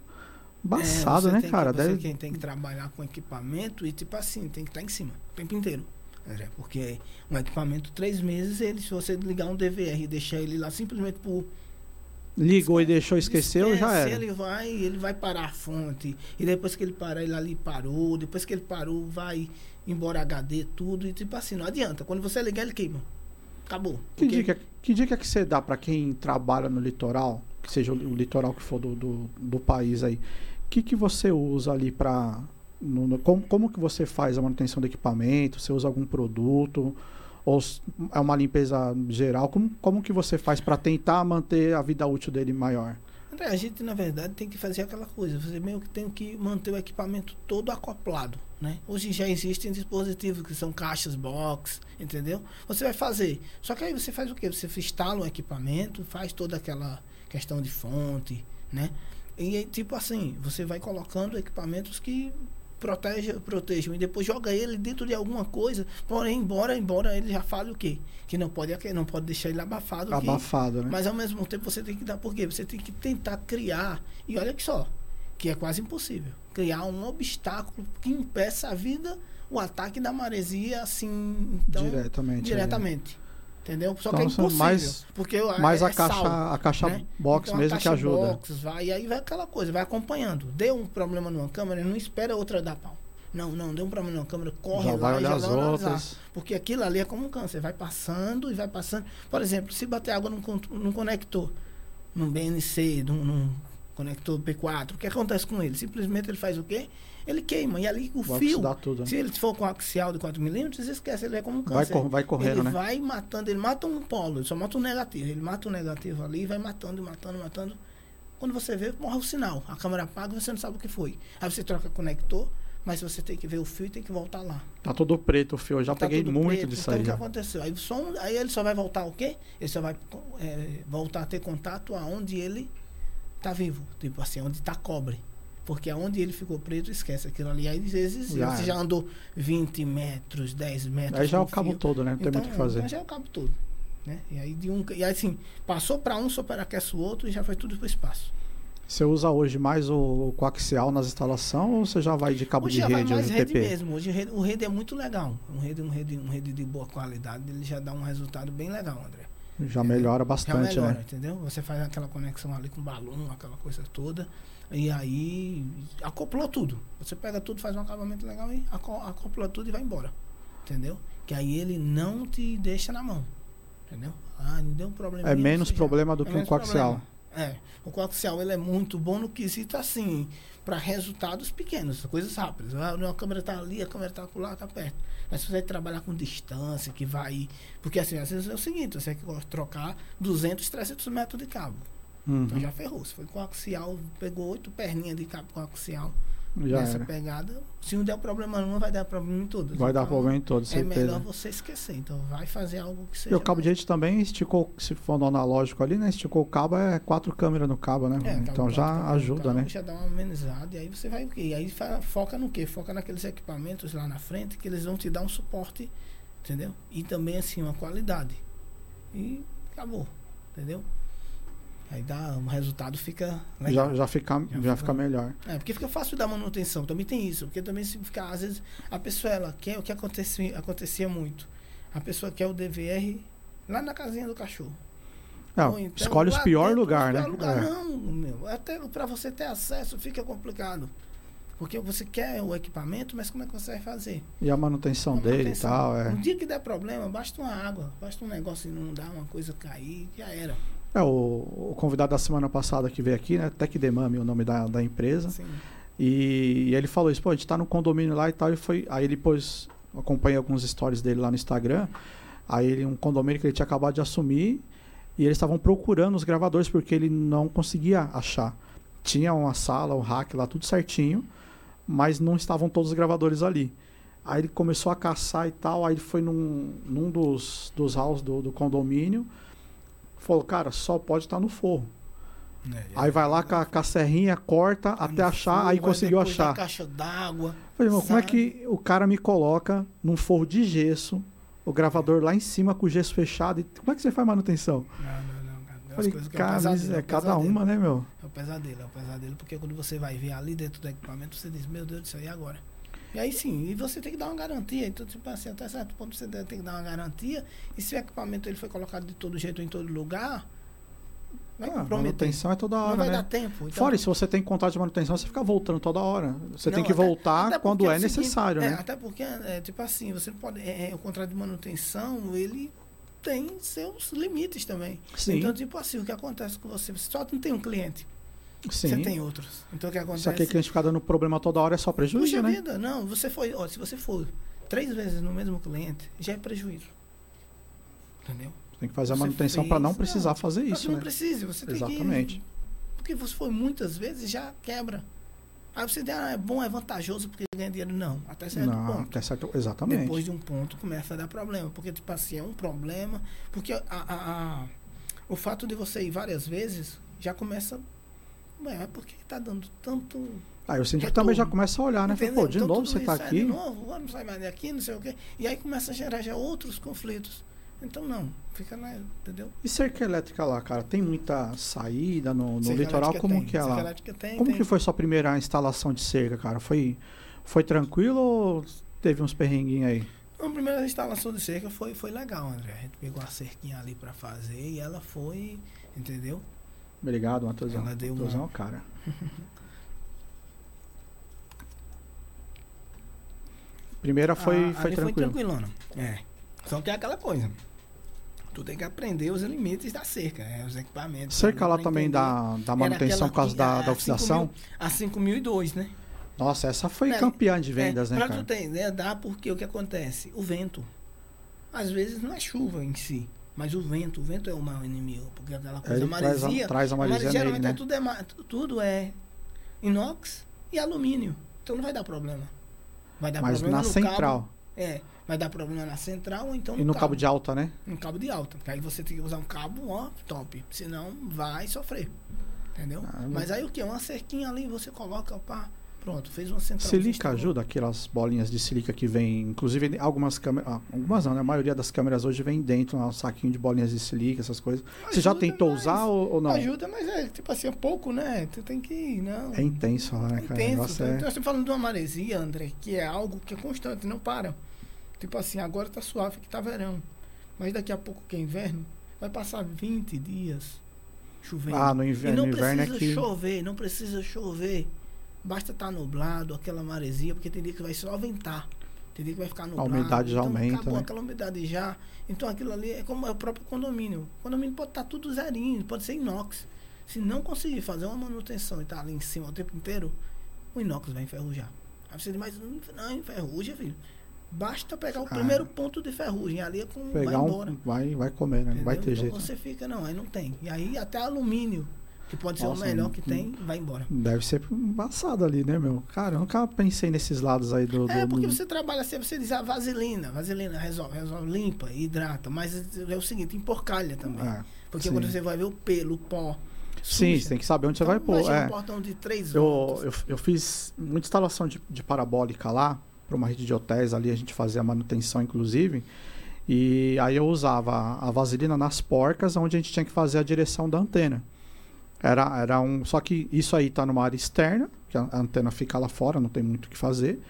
embaçado, É, né, cara? Que, você Deve... quem tem que trabalhar com equipamento e, tipo assim, tem que estar em cima o tempo inteiro. André, Porque um equipamento, três meses, ele, se você ligar um DVR e deixar ele lá simplesmente por Ligou e deixou, esqueceu, já Esquece, era. Ele vai, ele vai parar a fonte. E depois que ele parar, ele ali parou. Depois que ele parou, vai embora HD, tudo. E tipo assim, não adianta. Quando você ligar, ele queima. Acabou. Que Porque- dica, que dica que você dá para quem trabalha no litoral, que seja o, o litoral que for do, do, do país aí? O que, que você usa ali para. como, como que você faz a manutenção do equipamento? Você usa algum produto? Ou é uma limpeza geral? Como, como que você faz para tentar manter a vida útil dele maior? André, a gente, na verdade, tem que fazer aquela coisa. Você meio que tem que manter o equipamento todo acoplado, né? Hoje já existem dispositivos que são caixas box, entendeu? Você vai fazer. Só que aí você faz o quê? Você instala um equipamento, faz toda aquela questão de fonte, né? E tipo assim, você vai colocando equipamentos que protejam, protejam e depois joga ele dentro de alguma coisa. Porém, embora, embora ele já fale o quê? Que não pode, não pode deixar ele abafado. que- Abafado, né? mas ao mesmo tempo você tem que dar por quê? Você tem que tentar criar, e olha que só, que é quase impossível, criar um obstáculo que impeça a vida, o ataque da maresia assim, então, diretamente. diretamente. Entendeu? Só Então, que é são impossível. mais- porque o- Mas é a caixa, sal, a caixa né? box Então, a mesmo que ajuda. box vai, e aí vai aquela coisa, vai acompanhando. Deu um problema numa câmera, não espera outra dar pau. Não, não, deu um problema numa câmera, corre já lá vai e olhar já as vai analisar. outras. Porque aquilo ali é como um câncer, vai passando e vai passando. Por exemplo, se bater água num, num conector, num BNC, num, num conector P4, o que acontece com ele? Simplesmente ele faz o quê? Ele queima. E ali o Vai fio, tudo. né? se ele for com axial de 4 milímetros, esquece, ele é como um Vai, câncer. cor- vai correndo, ele né? vai matando, ele mata um polo, ele só mata um negativo. Ele mata um negativo ali e vai matando, matando, matando. Quando você vê, morre o sinal. A câmera apaga e você não sabe o que foi. Aí você troca conector, mas você tem que ver o fio e tem que voltar lá. Tá todo preto o fio. Eu já Tá peguei muito preto. disso então, aí. o que aconteceu? Aí, só um- aí ele só vai voltar o quê? Ele só vai é, voltar a ter contato aonde ele tá vivo. Tipo assim, onde tá cobre. Porque aonde ele ficou preto, esquece aquilo ali. Aí às vezes Já você era. já andou 20 metros, 10 metros. Aí já é o cabo fio. todo, né? Não tem Então, muito o que fazer. então já é o cabo todo. Né? E aí de um. E aí assim, passou para um, superaquece o outro e já foi tudo pro espaço. Você usa hoje mais o coaxial nas instalações ou você já vai de cabo Hoje de já vai rede, mais hoje rede TP? mesmo. Hoje rede- o rede é muito legal. Um rede, um rede, um rede de boa qualidade, ele já dá um resultado bem legal, André. Já melhora Já bastante, melhora, né? entendeu? Você faz aquela conexão ali com balão, aquela coisa toda. E aí acoplou tudo. Você pega tudo, faz um acabamento legal e aco- acopla tudo e vai embora. Entendeu? Que aí ele não te deixa na mão. Entendeu? Ah, me deu um problema. É menos problema do É que um coaxial. problema. É, o coaxial ele é muito bom no quesito assim, para resultados pequenos, coisas rápidas. Ah, a câmera tá ali, a câmera tá lá, tá perto. Mas se você trabalhar com distância, que vai. Porque assim, às vezes é o seguinte, você quer trocar 200, 300 metros de cabo. Uhum. Então já ferrou. Se foi coaxial, pegou oito perninhas de cabo coaxial Já nessa era. pegada. Se não der problema numa, vai dar problema em todas. Vai dar Então, problema em todos, É melhor certeza. você esquecer. Então vai fazer algo que seja. E o cabo de rede também esticou, se for no analógico ali, né? Esticou o cabo, é quatro câmeras no cabo, né? É, então já ajuda, cabo, né? Já dá uma amenizada e aí você vai o quê? E aí foca no quê? Foca naqueles equipamentos lá na frente que eles vão te dar um suporte, entendeu? E também assim uma qualidade. E acabou, entendeu? Aí dá, o resultado fica legal. Já, já, fica, Já já fica- melhor. É, porque fica fácil dar manutenção, também tem isso, porque também se ficar, às vezes, a pessoa ela quer o que acontecia, acontecia muito. A pessoa quer o DVR lá na casinha do cachorro. Não, Ou então, escolhe os pior dentro, lugar, né? pior lugar. É. Não, meu, até para você ter acesso fica complicado. Porque você quer o equipamento, mas como é que você vai fazer? E a manutenção A dele e manutenção. tal, é. No dia que der problema, basta uma água, basta um negócio inundar, uma coisa cair, já era. É, o, o convidado da semana passada que veio aqui, né? Tech Demami, o nome da, da empresa. Assim, E, e ele falou isso, pô, a gente tá no condomínio lá e tal, e foi. Aí ele pôs. Acompanhei alguns stories dele lá no Instagram. Aí ele, um condomínio que ele tinha acabado de assumir. E eles estavam procurando os gravadores porque ele não conseguia achar. Tinha uma sala, um rack lá, tudo certinho, mas não estavam todos os gravadores ali. Aí ele começou a caçar e tal, aí ele foi num, num dos, dos halls do, do condomínio, falou, cara, só pode estar no forro. né, Aí vai lá com a, com a serrinha, corta até achar, aí conseguiu achar. caixa d'água. Falei, irmão, como é que o cara me coloca num forro de gesso, o gravador lá em cima com o gesso fechado, e como é que você faz manutenção? Não, não, cara. Falei, que é um cara, pesadelo, é um cada uma, né, meu? É o pesadelo, é o pesadelo, porque quando você vai ver ali dentro do equipamento, você diz, meu Deus do céu, e agora? E aí sim, e você tem que dar uma garantia. Então, tipo assim, até certo ponto você tem que dar uma garantia. E se o equipamento ele foi colocado de todo jeito em todo lugar, vai Ah, comprometer. manutenção é toda Não hora, vai né? dar tempo. Então, Fora, se você tem contrato de manutenção, você fica voltando toda hora. Você Não, tem que até- voltar até quando é o seguinte, necessário, é, né? Até porque, é, tipo assim, você não pode. é, é, o contrato de manutenção, ele tem seus limites também. Sim, Então, tipo assim, o que acontece com você? Você só não tem um cliente, você sim. tem outros. Então o que acontece? Só que o cliente ficar dando problema toda hora é só prejuízo, Puxa né? vida, não, você foi, ó, se você for três vezes no mesmo cliente, já é prejuízo. Entendeu? Tem que fazer a Você manutenção fez- para não não, precisar fazer Mas isso, não né? precisa, você tem Exatamente. que. Porque você foi muitas vezes já quebra. Aí você diz, ah, é bom, é vantajoso porque ganha dinheiro. Não, até certo Não, ponto. até certo, exatamente. Depois de um ponto começa a dar problema. Porque, tipo assim, é um problema. Porque a, a- a- o fato de você ir várias vezes já começa. Ué, por que tá dando tanto. Aí o síndico retorno. também já começa a olhar, né? Entendeu? Pô, de Então, novo você tá isso é aqui. De novo, vamos sair mais daqui, não sei o quê. E aí começa a gerar já outros conflitos. Então, não, fica lá, entendeu? E cerca elétrica lá, cara? Tem muita saída no, no litoral? Como tem, que é lá? elétrica tem, Como tem. que foi sua primeira instalação de cerca, cara? Foi, foi tranquilo ou teve uns perrenguinhos aí? A primeira instalação de cerca foi, foi legal, André. A gente pegou a cerquinha ali pra fazer e ela foi, entendeu? Obrigado, Matheusão. Ela deu uma- Matheusão é o cara. Primeira foi, Ah, foi ali tranquilo. Foi tranquilona. É. Só que é aquela coisa. Tu tem que aprender os limites da cerca, é, os equipamentos. cerca lá também da, da manutenção aquela por causa que- da, a da oxidação? 5.000 A 5002, né? Nossa, essa foi É, campeã de vendas, é, né, pra cara? tu ter ideia, dá porque o que acontece? O vento. Às vezes não é chuva em si, mas o vento. O vento é o maior inimigo. Porque aquela coisa, Ele a traz a, maresia. traz a a maresia maresia, nele, geralmente é né? tudo, é, tudo é inox e alumínio. Então não vai dar problema. Vai dar Mas problema na no central. Cabo, é, vai dar problema na central ou então E no cabo de alta, né? um cabo de alta. Aí você tem que usar um cabo, ó, top. Senão vai sofrer. Entendeu? Ah, Mas aí o que? Uma cerquinha ali, você coloca, pá, pronto, fez uma central. Silica ajuda, aquelas bolinhas de silica que vem, inclusive algumas câmeras, ah, algumas não, né? A maioria das câmeras hoje vem dentro, um saquinho de bolinhas de silica, essas coisas. Você já Ajuda, tentou mas- usar ou, ou não? Ajuda, mas é tipo assim, é pouco, né? Tu tem que. Não. É intenso lá, né, É cara? O intenso. Então, é- Nós estamos falando de uma maresia, André, que é algo que é constante, não para. Tipo assim, agora tá suave que tá verão. Mas daqui a pouco que é inverno, vai passar 20 dias chovendo. Ah, no e inverno, não no inverno é precisa que. chover, não precisa chover. Basta estar nublado, aquela maresia, porque tem dia que vai só ventar. Tem dia que vai ficar nublado. umidade já então, aumenta, Acabou né? aquela umidade já. Então aquilo ali é como é o próprio condomínio. O condomínio pode estar tudo zerinho, pode ser inox. Se não conseguir fazer uma manutenção e estar ali em cima o tempo inteiro, o inox vai enferrujar. Aí você diz, mas não, enferruja, filho. Basta pegar o Ah. primeiro ponto de ferrugem. Ali é com, vai embora. um. Vai, vai comer, né? Não vai ter entendeu? jeito. Então você fica, não, aí não tem. E aí até alumínio, que pode ser Nossa, o melhor que tem, vai embora. Deve ser embaçado ali, né, meu? Cara, eu nunca pensei nesses lados aí do. É, do- porque você trabalha assim, você diz a vaselina, vaselina resolve, resolve, limpa, hidrata, mas é o seguinte, emporcalha também. É, porque sim. quando você vai ver o pelo, o pó. Sim, suja. você tem que saber onde você Então, vai pôr. É. um portão de três Eu, eu, eu fiz muita instalação de, de parabólica lá, para uma rede de hotéis ali, a gente fazia a manutenção, inclusive. E aí eu usava a vaselina nas porcas, onde a gente tinha que fazer a direção da antena. Era, era um. Só que isso aí tá numa área externa, que a, antena fica lá fora, não tem muito o que fazer.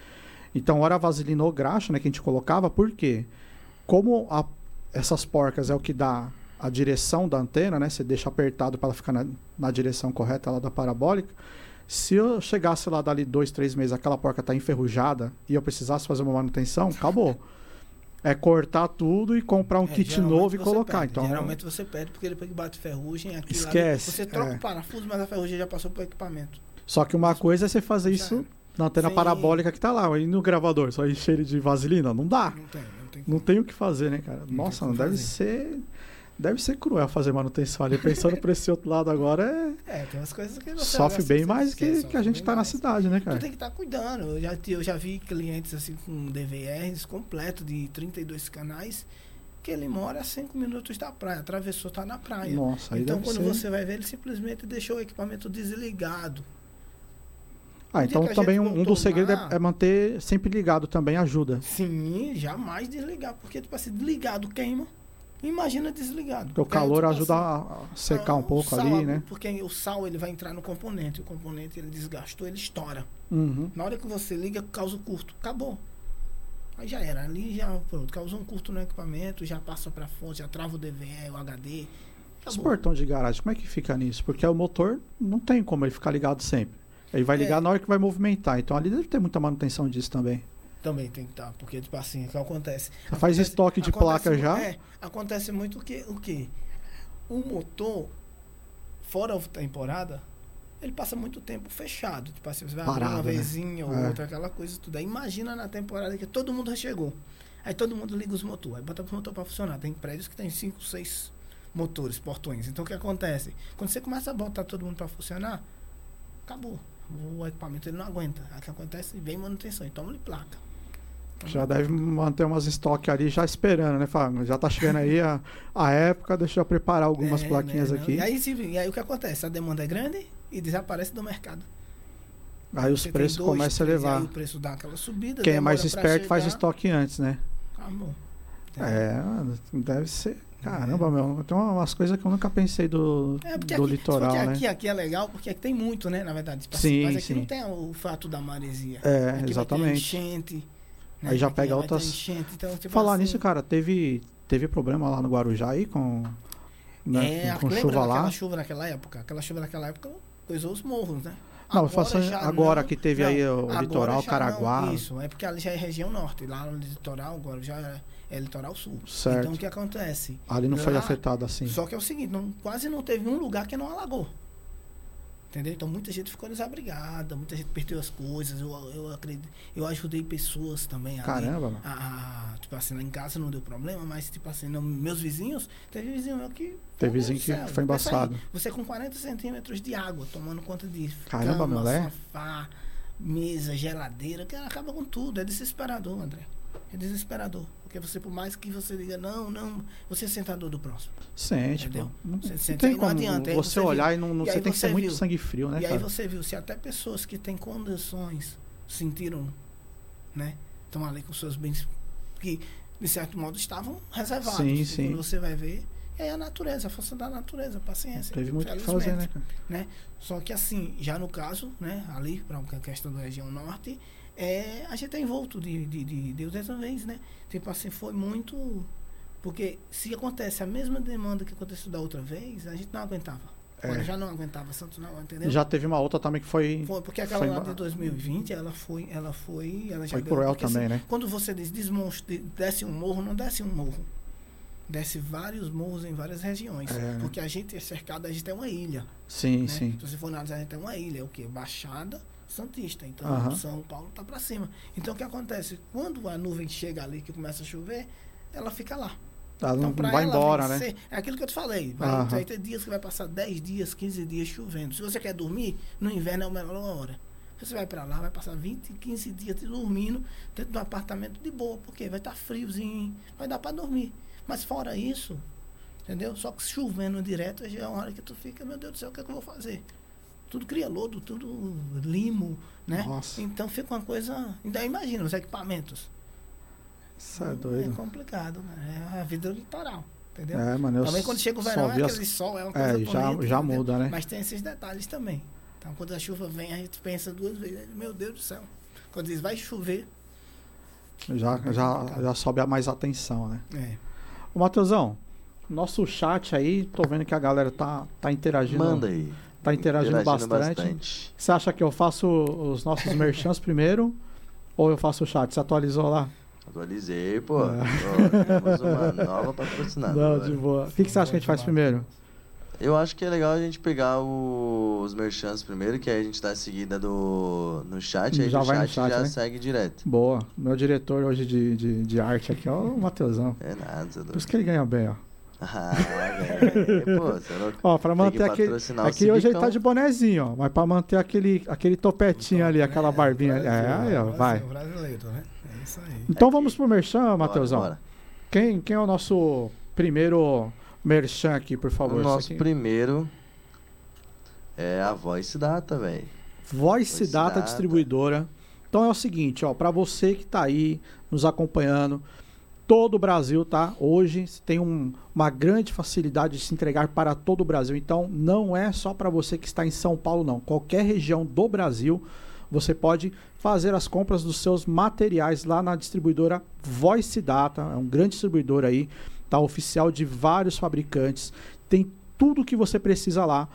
Então, era a vaselina ou graxa, né, que a gente colocava, por quê? Como a- essas porcas é o que dá a direção da antena, né? Você deixa apertado para ela ficar na, na direção correta lá da parabólica. Se eu chegasse lá dali dois, três meses, aquela porca tá enferrujada e eu precisasse fazer uma manutenção, acabou. É cortar tudo e comprar um É, kit novo e colocar. perde. Então, Geralmente você perde porque depois que bate ferrugem, ali- Esquece, você troca é. o parafuso, mas a ferrugem já passou pro equipamento. Só que uma coisa é você fazer isso na antena Sim. parabólica que tá lá. E no gravador, só encher ele de vaselina? Não dá. Não tem, não tem. Não tem o que fazer, né, cara? tem Nossa, não deve fazer. ser. Deve ser cruel fazer manutenção ali. Pensando por esse outro lado agora, é. É, tem umas coisas que você Sofre bem mais que, que a gente tá na mais. cidade, né, Tu cara? tem que estar cuidando. Eu já, eu já vi clientes assim com DVRs completo de 32 canais que ele mora a 5 minutos da praia, atravessou, tá na praia. Nossa, então quando ser... você vai ver, ele simplesmente deixou o equipamento desligado. Ah, então a também um, um dos segredos é, é manter sempre ligado também ajuda. Sim, jamais desligar, porque tipo assim, ligado queima. Imagina desligado. Porque o calor tipo ajuda assim, a secar ah, um o pouco sal, ali, né? Porque o sal ele vai entrar no componente, o componente ele desgastou, ele estoura. Uhum. Na hora que você liga, causa o curto. Acabou. Aí já era. Ali já pronto, causou um curto no equipamento, já passa pra fonte, já trava o DVE, o HD. Os Acabou. portões de garagem, como é que fica nisso? Porque o motor não tem como ele ficar ligado sempre. Ele vai ligar É. na hora que vai movimentar. Então ali deve ter muita manutenção disso também. Também tem que estar, porque tipo assim, o que acontece? Você faz Acontece- estoque de acontece placa já? É, acontece muito que o que o motor fora a temporada ele passa muito tempo fechado. Tipo assim, você vai abrir Parado, uma né? vezinha ou É. outra, aquela coisa tudo. Aí imagina na temporada que todo mundo já chegou. Aí todo mundo liga os motores, aí bota o motor para funcionar. Tem prédios que tem 5, 6 motores, portões. Então o que acontece? Quando você começa a botar todo mundo para funcionar, acabou. O equipamento ele não aguenta. Aí o que acontece? Vem manutenção, então ele placa. Já deve manter umas estoques ali já esperando, né? Já tá chegando aí a, a época, deixa eu preparar algumas É, plaquinhas né, aqui. E aí, se- e aí o que acontece? A demanda é grande e desaparece do mercado. Aí os Você preços dois, começam a três, levar. Aí o preço dá aquela subida. Quem é mais esperto faz chegar. estoque antes, né? Acabou. Entendeu? É, mano, deve ser. Caramba, meu. Tem umas coisas que eu nunca pensei do, É, porque do aqui, litoral, né? aqui, aqui é legal, porque aqui tem muito, né? Na verdade. Sim, mas aqui sim. não tem o fato da maresia. É, Aqui Vai ter exatamente. enchente. Né? Aí já pega outras- Enchente, então, tipo Falar assim, nisso, cara, teve, teve problema lá no Guarujá aí com, né, é, com lembra chuva lá? daquela chuva naquela época? Aquela chuva naquela época coisou os morros, né? Não, eu faço agora não- que teve não, aí o agora litoral, Caraguá. não, isso, é porque ali já é região norte. Lá no litoral, agora já é, é litoral sul. Certo. Então o que acontece? Ali não foi Lá- afetado assim. Só que é o seguinte, não, quase não teve um lugar que não alagou. Entendeu? Então muita gente ficou desabrigada, muita gente perdeu as coisas. Eu, eu acredito, eu ajudei pessoas também ali. Caramba, mano. A, a- tipo assim, lá em casa não deu problema, mas tipo assim, não, meus vizinhos, teve vizinho meu que. Teve vizinho Deus que céu, foi pensa aí, embaçado. Você com 40 centímetros de água, tomando conta de Caramba, cama, meu, é? sofá, mesa, geladeira, que acaba com tudo. É desesperador, André. É desesperador. Porque você, por mais que você diga, não, não, você é sentador do próximo. Sente. Entendeu? Não, Você sente, tem aí como adianta, aí você você olhar viu. e não, não E você aí tem que ser muito viu. sangue frio, né, e aí cara? você viu, se até pessoas que têm condições sentiram, né? Estão ali com seus bens que, de certo modo, estavam reservados. Sim, sim. Você vai ver, é a natureza, a força da natureza, paciência. Teve muito que fazer, né, cara? né? Só que assim, já no caso, né, ali, para a questão da região norte, é, a gente é envolto de, de, de Deus dessa vez, né? Tipo assim, foi muito. Porque se acontece a mesma demanda que aconteceu da outra vez, a gente não aguentava. É. Agora já não aguentava, Santos não, entendeu? Já teve uma outra também que foi. Foi, porque aquela foi lá de 2020, ela foi, ela foi, ela já Foi cruel porque, também, assim, né? Quando você diz desmonstro, desce um morro, não desce um morro. Desce vários morros em várias regiões. É, né? Porque a gente é cercado, a gente é uma ilha. Sim, né? sim. Se você for analisar, a gente é uma ilha, é o quê? Baixada Santista. Então, Aham. São Paulo tá para cima. Então, o que acontece? Quando a nuvem chega ali, que começa a chover, ela fica lá. Então, não vai ela embora, né? vencer, É aquilo que eu te falei. Vai, vai ter dias que vai passar 10 dias, 15 dias chovendo. Se você quer dormir, no inverno é a melhor hora. Você vai pra lá, vai passar 20, 15 dias dormindo dentro do apartamento de boa, porque vai estar friozinho, vai dar pra dormir. Mas fora isso, entendeu? Só que chovendo direto já é uma hora que tu fica, meu Deus do céu, o que, é que eu vou fazer? Tudo cria lodo, tudo limo, né? Nossa, Então fica uma coisa. Ainda imagina os equipamentos. isso é É doido. complicado, né? É a vida do litoral, entendeu? É, mano, eu Também quando chega o só verão, é vi as- aquele sol, é uma coisa É, já, bonita, já entendeu? muda, né? Mas tem esses detalhes também. Então, quando a chuva vem, a gente pensa duas vezes. Meu Deus do céu. Quando diz vai chover, Já, já, já sobe a mais atenção, né? é. Ô, Matheusão, nosso chat aí, tô vendo que a galera tá, tá interagindo. Manda aí. Tá tá interagindo, bastante. bastante. Você acha que eu faço os nossos merchants primeiro? Ou eu faço o chat? Você atualizou lá? Atualizei, pô. Ah. Pô, Temos uma nova Não, patrocinadora. de boa. O que, que você acha que a gente faz primeiro? Eu acho que é legal a gente pegar o- os merchants primeiro, que aí a gente dá a seguida do, no chat, aí Já vai no chat, chat, já né? segue direto. Boa. Meu diretor hoje de, de, de arte aqui é o Matheusão. É nada, é Por isso que ele ganha bem, ó. Ah, velho. Pô, você é louco. Ó, pra manter aquele. patrocinar o Aqui hoje ele tá de bonezinho, ó. Mas pra manter aquele, aquele topetinho ali, aquela barbinha ali. É, aí, ó, vai. Brasileiro, né? É isso aí. Então vamos pro Merchan, Bora, Matheusão. bora. Quem, quem é o nosso primeiro Merchan aqui, por favor? O nosso primeiro é a Voice Data, velho. Voice Voice Data Data. Distribuidora. Então é o seguinte, ó, para você que tá aí nos acompanhando, todo o Brasil, tá? Hoje tem um- uma grande facilidade de se entregar para todo o Brasil. Então não é só para você que está em São Paulo, não. Qualquer região do Brasil, você pode fazer as compras dos seus materiais lá na distribuidora Voice Data. É um grande distribuidor aí, tá? Oficial de vários fabricantes. Tem tudo que você precisa lá.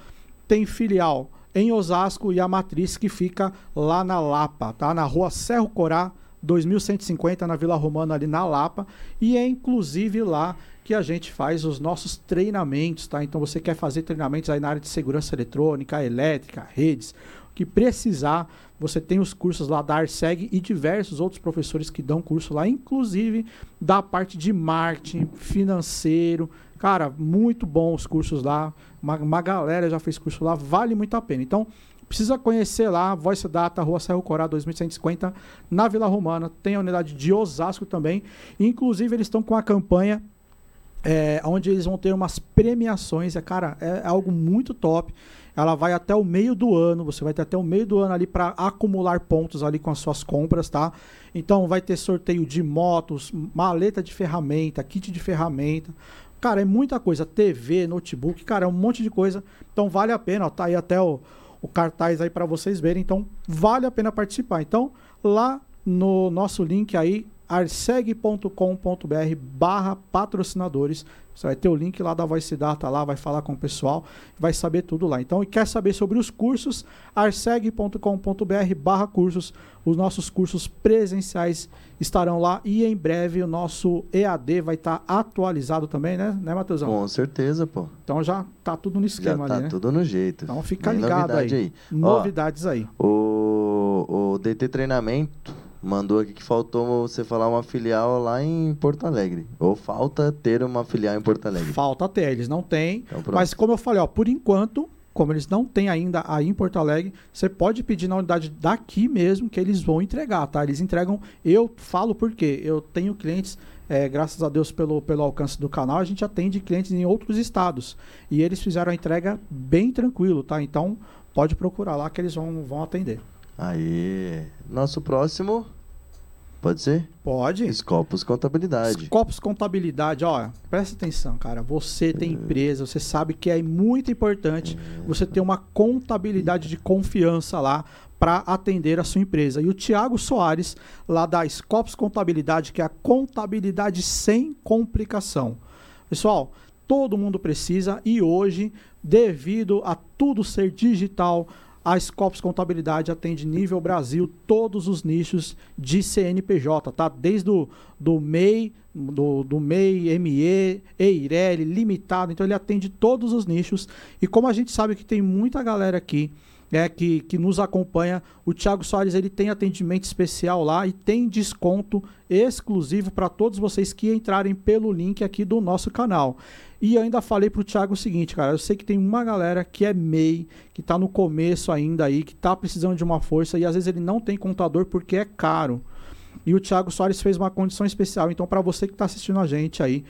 Tem filial em Osasco e a matriz que fica lá na Lapa, tá? Na rua Serro Corá, 2150, na Vila Romana, ali na Lapa. E é inclusive lá que a gente faz os nossos treinamentos, tá? Então você quer fazer treinamentos aí na área de segurança eletrônica, elétrica, redes, o que precisar, você tem os cursos lá da Arseg e diversos outros professores que dão curso lá, inclusive da parte de marketing, financeiro. Cara, muito bom os cursos lá. Uma, uma galera já fez curso lá, vale muito a pena. Então, precisa conhecer lá, Voice Data, Rua Serro Corá 2150, na Vila Romana. Tem a unidade de Osasco também. Inclusive, eles estão com a campanha é, onde eles vão ter umas premiações. É, cara, é algo muito top. Ela vai até o meio do ano. Você vai ter até o meio do ano ali para acumular pontos ali com as suas compras, tá? Então vai ter sorteio de motos, maleta de ferramenta, kit de ferramenta. Cara, é muita coisa. TV, notebook, cara, é um monte de coisa. Então vale a pena, ó, tá aí até o, o cartaz aí para vocês verem. Então vale a pena participar. Então lá no nosso link aí, arseg.com.br barra patrocinadores. Você vai ter o link lá da Voice Data lá, vai falar com o pessoal, vai saber tudo lá. Então, e quer saber sobre os cursos? arseg.com.br barra cursos. Os nossos cursos presenciais estarão lá e em breve o nosso EAD vai estar atualizado também, né, né Matheusão? Com certeza, pô. Então já tá tudo no Já esquema tá ali, né? tudo no jeito. Então fica Tem ligado aí. novidade Novidades aí. O, o DT Treinamento mandou aqui que faltou você falar uma filial lá em Porto Alegre. Ou falta ter uma filial em Porto Alegre. Falta até, eles não têm. Então. Mas como eu falei, ó, por enquanto, como eles não têm ainda aí em Porto Alegre, você pode pedir na unidade daqui mesmo que eles vão entregar, tá? Eles entregam. Eu falo porque eu tenho clientes, é, graças a Deus pelo, pelo alcance do canal, a gente atende clientes em outros estados. E eles fizeram a entrega bem tranquilo, tá? Então pode procurar lá que eles vão, vão atender. Aí, nosso próximo, pode ser? Pode. Scopus Contabilidade. Scopus Contabilidade, ó, presta atenção, cara. Você tem empresa, você sabe que é muito importante você ter uma contabilidade de confiança lá para atender a sua empresa. E o Tiago Soares, lá da Scopus Contabilidade, que é a contabilidade sem complicação. Pessoal, todo mundo precisa e hoje, devido a tudo ser digital, a Scopus Contabilidade atende nível Brasil todos os nichos de CNPJ, tá? Desde o do MEI, do, do MEI, ME, EIRELI, limitado. Então ele atende todos os nichos. E como a gente sabe que tem muita galera aqui é, que, que nos acompanha, o Thiago Soares ele tem atendimento especial lá e tem desconto exclusivo para todos vocês que entrarem pelo link aqui do nosso canal. E ainda falei pro Thiago o seguinte, cara, eu sei que tem uma galera que é MEI, que tá no começo ainda aí, que tá precisando de uma força e às vezes ele não tem contador porque é caro. E o Thiago Soares fez uma condição especial. Então, para você que está assistindo a gente aí,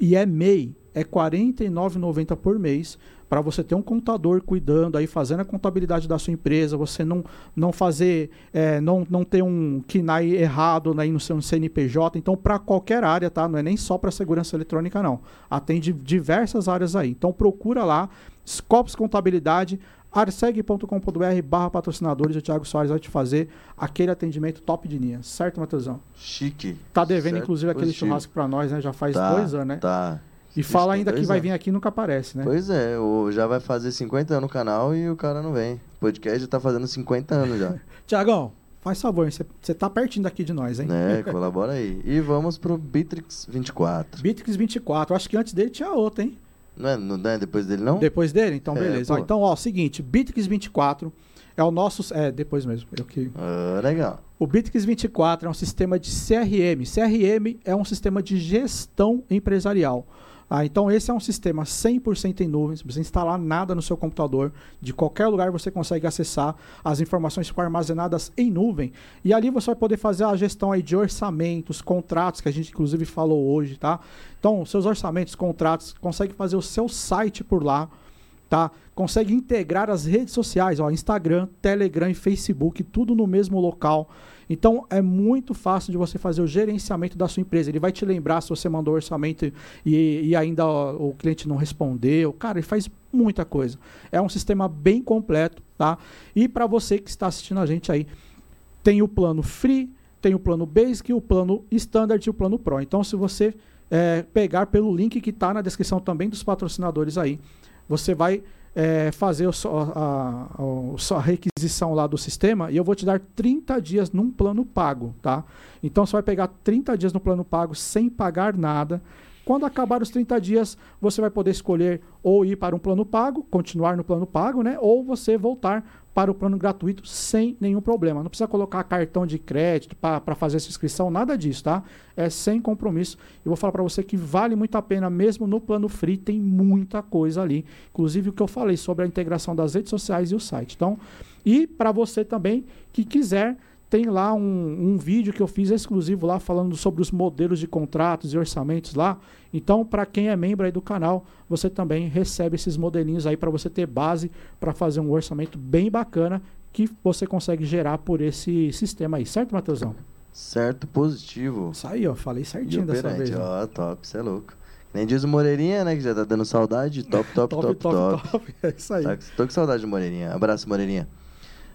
e é MEI, é R$ 49,90 por mês, para você ter um contador cuidando aí, fazendo a contabilidade da sua empresa, você não, não fazer, é, não, não ter um KNAI errado aí no seu CNPJ. Então, para qualquer área, tá? Não é nem só para segurança eletrônica, não. Atende diversas áreas aí. Então, procura lá, Scopus Contabilidade, arseg.com.br barra patrocinadores, o Thiago Soares vai te fazer aquele atendimento top de linha, certo, Matheusão? Chique. Tá devendo, Certo, inclusive, aquele positivo. churrasco para nós, né? Já faz Tá, dois anos, né? Tá. E fala ainda que vai anos. vir aqui e nunca aparece, né? Pois é, o, já vai fazer 50 anos no canal e o cara não vem. O podcast já tá fazendo 50 anos já. Tiagão, faz favor, você você tá pertinho daqui de nós, hein? né? Colabora aí. E vamos pro Bitrix 24. Bitrix 24, acho que antes dele tinha outro, hein? Não é, não é depois dele, não? Depois dele? Então, É, beleza. Ó, então, ó, seguinte, Bitrix 24 é o nosso. É, depois mesmo. Eu que... Ah, legal. O Bitrix 24 é um sistema de CRM. CRM é um sistema de gestão empresarial. Ah, então, esse é um sistema 100% em nuvem. Você precisa instalar nada no seu computador. De qualquer lugar você consegue acessar. As informações ficam armazenadas em nuvem. E ali você vai poder fazer a gestão aí de orçamentos, contratos, que a gente inclusive falou hoje, tá? Então, seus orçamentos, contratos, consegue fazer o seu site por lá tá? Consegue integrar as redes sociais, ó, Instagram, Telegram e Facebook, tudo no mesmo local. Então é muito fácil de você fazer o gerenciamento da sua empresa. Ele vai te lembrar se você mandou orçamento e, e ainda ó, o cliente não respondeu. Cara, ele faz muita coisa. É um sistema bem completo, tá? E para você que está assistindo a gente aí, tem o plano free, tem o plano basic, o plano standard e o plano pro. Então se você é, pegar pelo link que está na descrição também dos patrocinadores aí, você vai é, fazer o a, a, a requisição lá do sistema e eu vou te dar 30 dias num plano pago, tá? Então você vai pegar 30 dias no plano pago sem pagar nada. Quando acabar os 30 dias, você vai poder escolher ou ir para um plano pago, continuar no plano pago, né? Ou você voltar para o plano gratuito sem nenhum problema. Não precisa colocar cartão de crédito para fazer essa inscrição, nada disso, tá? É sem compromisso. Eu vou falar para você que vale muito a pena, mesmo no plano free, tem muita coisa ali. Inclusive o que eu falei sobre a integração das redes sociais e o site. Então, e para você também que quiser, tem lá um, um vídeo que eu fiz exclusivo lá falando sobre os modelos de contratos e orçamentos lá. Então, para quem é membro aí do canal, você também recebe esses modelinhos aí para você ter base para fazer um orçamento bem bacana que você consegue gerar por esse sistema aí, certo, Matheusão? Certo, positivo. Isso aí, ó, falei certinho dessa vez. ó. ó, top, você é louco. Nem diz o Moreirinha, né, que já tá dando saudade. Top, top, top, top. É isso aí. Tá, tô com saudade do Moreirinha. Abraço, Moreirinha.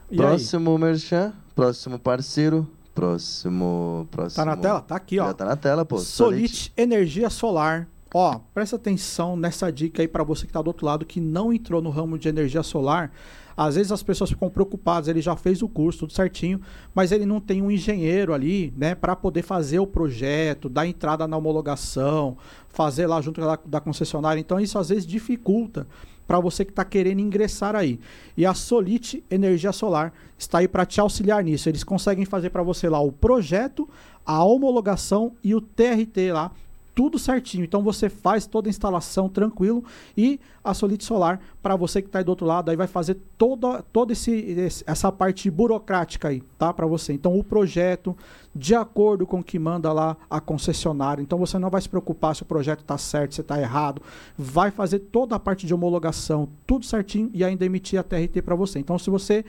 E aí? próximo merchan, próximo parceiro, próximo... próximo... Tá na tela? Tá aqui, ó. Já tá na tela, pô. Solite Energia Solar. Ó, presta atenção nessa dica aí para você que tá do outro lado que não entrou no ramo de energia solar. Às vezes as pessoas ficam preocupadas, ele já fez o curso, tudo certinho, mas ele não tem um engenheiro ali, né, para poder fazer o projeto, dar entrada na homologação, fazer lá junto da, da concessionária. Então isso às vezes dificulta para você que está querendo ingressar aí. E a Solite Energia Solar está aí para te auxiliar nisso. Eles conseguem fazer para você lá o projeto, a homologação e o TRT lá, tudo certinho. Então você faz toda a instalação tranquilo e a Solite Solar para você que está aí do outro lado aí vai fazer toda toda esse, esse- essa parte burocrática aí, tá? Para você. Então o projeto de acordo com o que manda lá a concessionária. Então você não vai se preocupar se o projeto está certo, se está errado. Vai fazer toda a parte de homologação, tudo certinho e ainda emitir a TRT para você. Então se você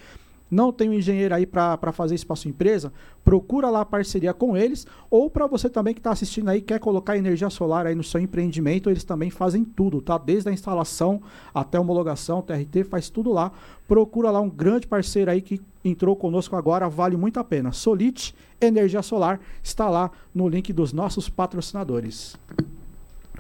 não tem um engenheiro aí para fazer sua empresa, procura lá parceria com eles, ou para você também que está assistindo aí, quer colocar energia solar aí no seu empreendimento, eles também fazem tudo, tá? Desde a instalação até a homologação, TRT, faz tudo lá. Procura lá um grande parceiro aí que entrou conosco agora, vale muito a pena. Solite Energia Solar está lá no link dos nossos patrocinadores.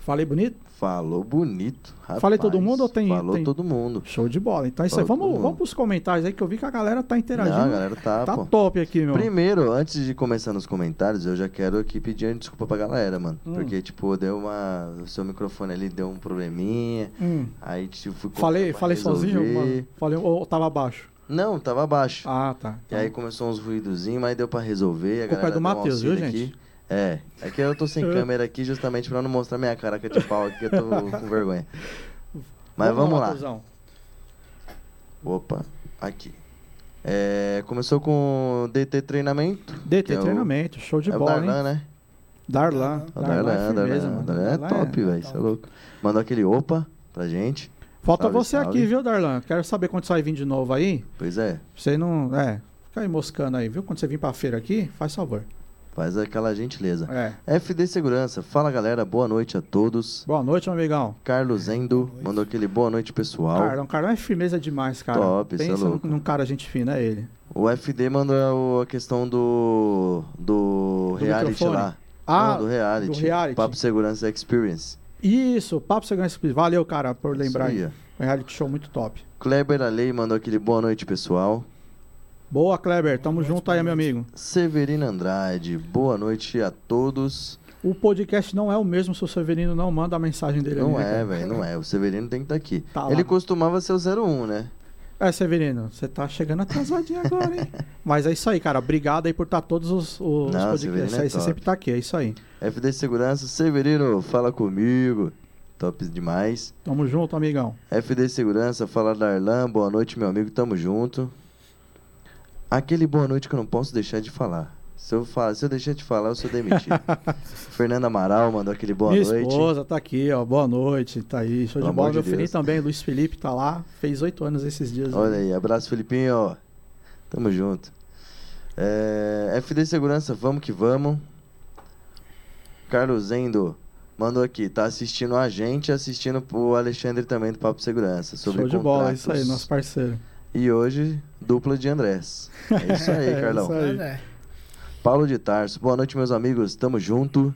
Falei bonito? Falou bonito. Rapaz, Falei todo mundo ou tem- Falou tem- todo mundo. Show de bola. Então é isso aí. Vamos, vamos pros comentários aí que eu vi que a galera tá interagindo. Não, a galera tá, tá pô. top aqui, meu. Primeiro, antes de começar nos comentários, eu já quero aqui pedir desculpa pra galera, mano. Hum. Porque, tipo, deu uma. O seu microfone ali deu um probleminha. Hum. Aí, tipo, fui Falei, falei resolver. sozinho, mano. Falei, ou tava abaixo? Não, tava abaixo. Ah, tá. E aí começou uns ruídozinhos, mas deu pra resolver. A é galera do deu um Matheus, viu, gente? aqui. É, é que eu tô sem É. câmera aqui justamente pra não mostrar minha caraca de pau aqui, que eu tô com vergonha. Mas vamos lá. Matheusão. Opa, aqui. É, começou com DT Treinamento. DT é o- treinamento, show de é o bola, Darlan, né? Darlan. O Darlan, é Darlan, firmeza, Darlan. Darlan é top, velho. Você é louco. Mandou aquele opa pra gente. Falta Salve, você salve. aqui, viu, Darlan? Quero saber quando você vai vir de novo aí. Pois é, Você não. É, fica aí moscando aí, viu? Quando você vir pra feira aqui, faz favor. Faz aquela gentileza. É. FD Segurança, fala galera, boa noite a todos. Boa noite, meu amigão. Carlos Endo mandou aquele boa noite pessoal. Carlão, Carlão é firmeza demais, cara. Top, cê é Pensa louco. num cara gente fina, é ele. O FD mandou a questão do. do, Do reality microfone? lá. Ah, Não, do reality. do reality. Papo Segurança Experience. Isso, Papo Segurança Explícita. Valeu, cara, por lembrar Isso aí. Um reality show muito top. Kleber Alei mandou aquele boa noite, pessoal. Boa, Kleber. Tamo Boa noite, junto aí, meu amigo. Severino Andrade, boa noite a todos. O podcast não é o mesmo se o Severino não manda a mensagem dele Não ali, é, velho, não é. O Severino tem que estar aqui. Tá Ele lá. costumava ser o 01, né? É, Severino, você tá chegando atrasadinho agora, hein? Mas é isso aí, cara. Obrigado aí por estar todos os, os Não, podcasts. É aí você sempre tá aqui, é isso aí. FD Segurança, Severino, fala comigo. Top demais. Tamo junto, amigão. FD Segurança, fala Darlan, boa noite, meu amigo, tamo junto. Aquele boa noite que eu não posso deixar de falar. Se eu, falar, se eu deixar de falar, eu sou demitido. Fernanda Amaral mandou aquele boa Minha noite. esposa tá aqui, ó. Boa noite, tá aí. Show Pelo de bola. de Meu filhinho também, Luiz Felipe, tá lá. Fez oito anos esses dias. Olha aí, abraço Felipinho, ó. Tamo junto. É, FD Segurança, vamos que vamos. Carlos Zendo mandou aqui, tá assistindo a gente, assistindo o Alexandre também do Papo Segurança. Sobre Show de bola, é isso aí, nosso parceiro. E hoje, dupla de Andrés. É isso aí, É Carlão. isso aí. André. Paulo de Tarso, boa noite, meus amigos, tamo junto.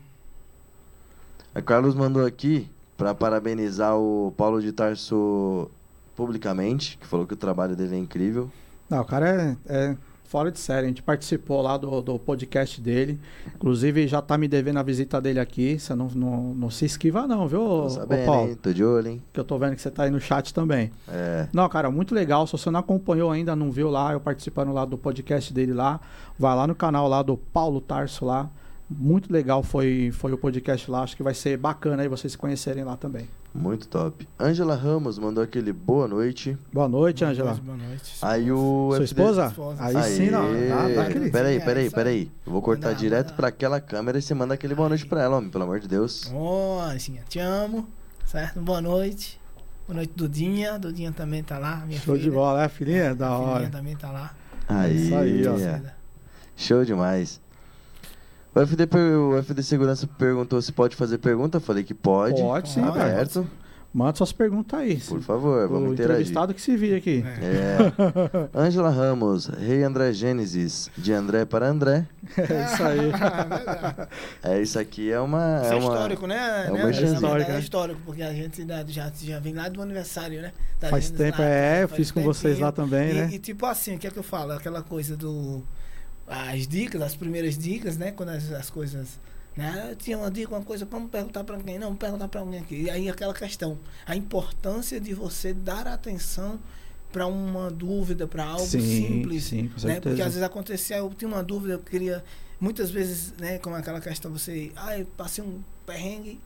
A Carlos mandou aqui para parabenizar o Paulo de Tarso publicamente, que falou que o trabalho dele é incrível. Não, o cara é, é fora de série. A gente participou lá do, do podcast dele. Inclusive, já tá me devendo a visita dele aqui. Você não, não, não se esquiva, não, viu, Tô sabendo, Paulo? hein? Tô de olho, hein? Que eu tô vendo que você tá aí no chat também. É. Não, cara, muito legal. Se você não acompanhou ainda, não viu lá, eu participando lá do podcast dele lá, vai lá no canal lá do Paulo Tarso lá. Muito legal foi, foi o podcast lá. Acho que vai ser bacana aí vocês se conhecerem lá também. Muito top. Ângela Ramos mandou aquele boa noite. Boa noite, Boa Angela. noite, Boa noite. Aí o Sua esposa? Esposa. Aí Aê. sim, não. Dá, dá. Peraí, É, peraí, peraí. Eu vou cortar Manda, direto pra aquela câmera e você manda aquele boa noite pra ela, homem, pelo amor de Deus. Ô, Anjinha, te amo, certo? Boa noite. Boa noite, Dudinha. Dudinha também tá lá, minha Show filha. de bola, é, filhinha? Da Minha hora. filhinha também tá lá. Aí, Isso aí, ó. é. Show demais. O FD, o FD Segurança perguntou se pode fazer pergunta. Eu falei que pode. Pode sim, aberto. Manda suas perguntas aí. Por favor, o vamos interagir. entrevistado que se vire aqui. É. É. Ângela Ramos, Rei André Gênesis, de André para André. É isso aí. Verdade. É, isso aqui é uma. Isso é é uma- histórico, né? é uma né? É histórico, porque a gente já, já vem lá do aniversário, né? Da Faz tempo, lá, é, eu faz fiz com vocês lá também, E, né? e tipo assim, o que é que eu falo? Aquela coisa do. As dicas, as primeiras dicas, né? Quando as, as coisas. Né? Eu tinha uma dica, uma coisa, vamos perguntar pra alguém. Não, vamos perguntar pra alguém aqui. E aí aquela questão. A importância de você dar atenção pra uma dúvida, pra algo sim, simples. sim, com né? Porque às vezes acontecia, eu tinha uma dúvida, eu queria. Muitas vezes, né, como aquela questão, você. Ah, eu passei um perrengue.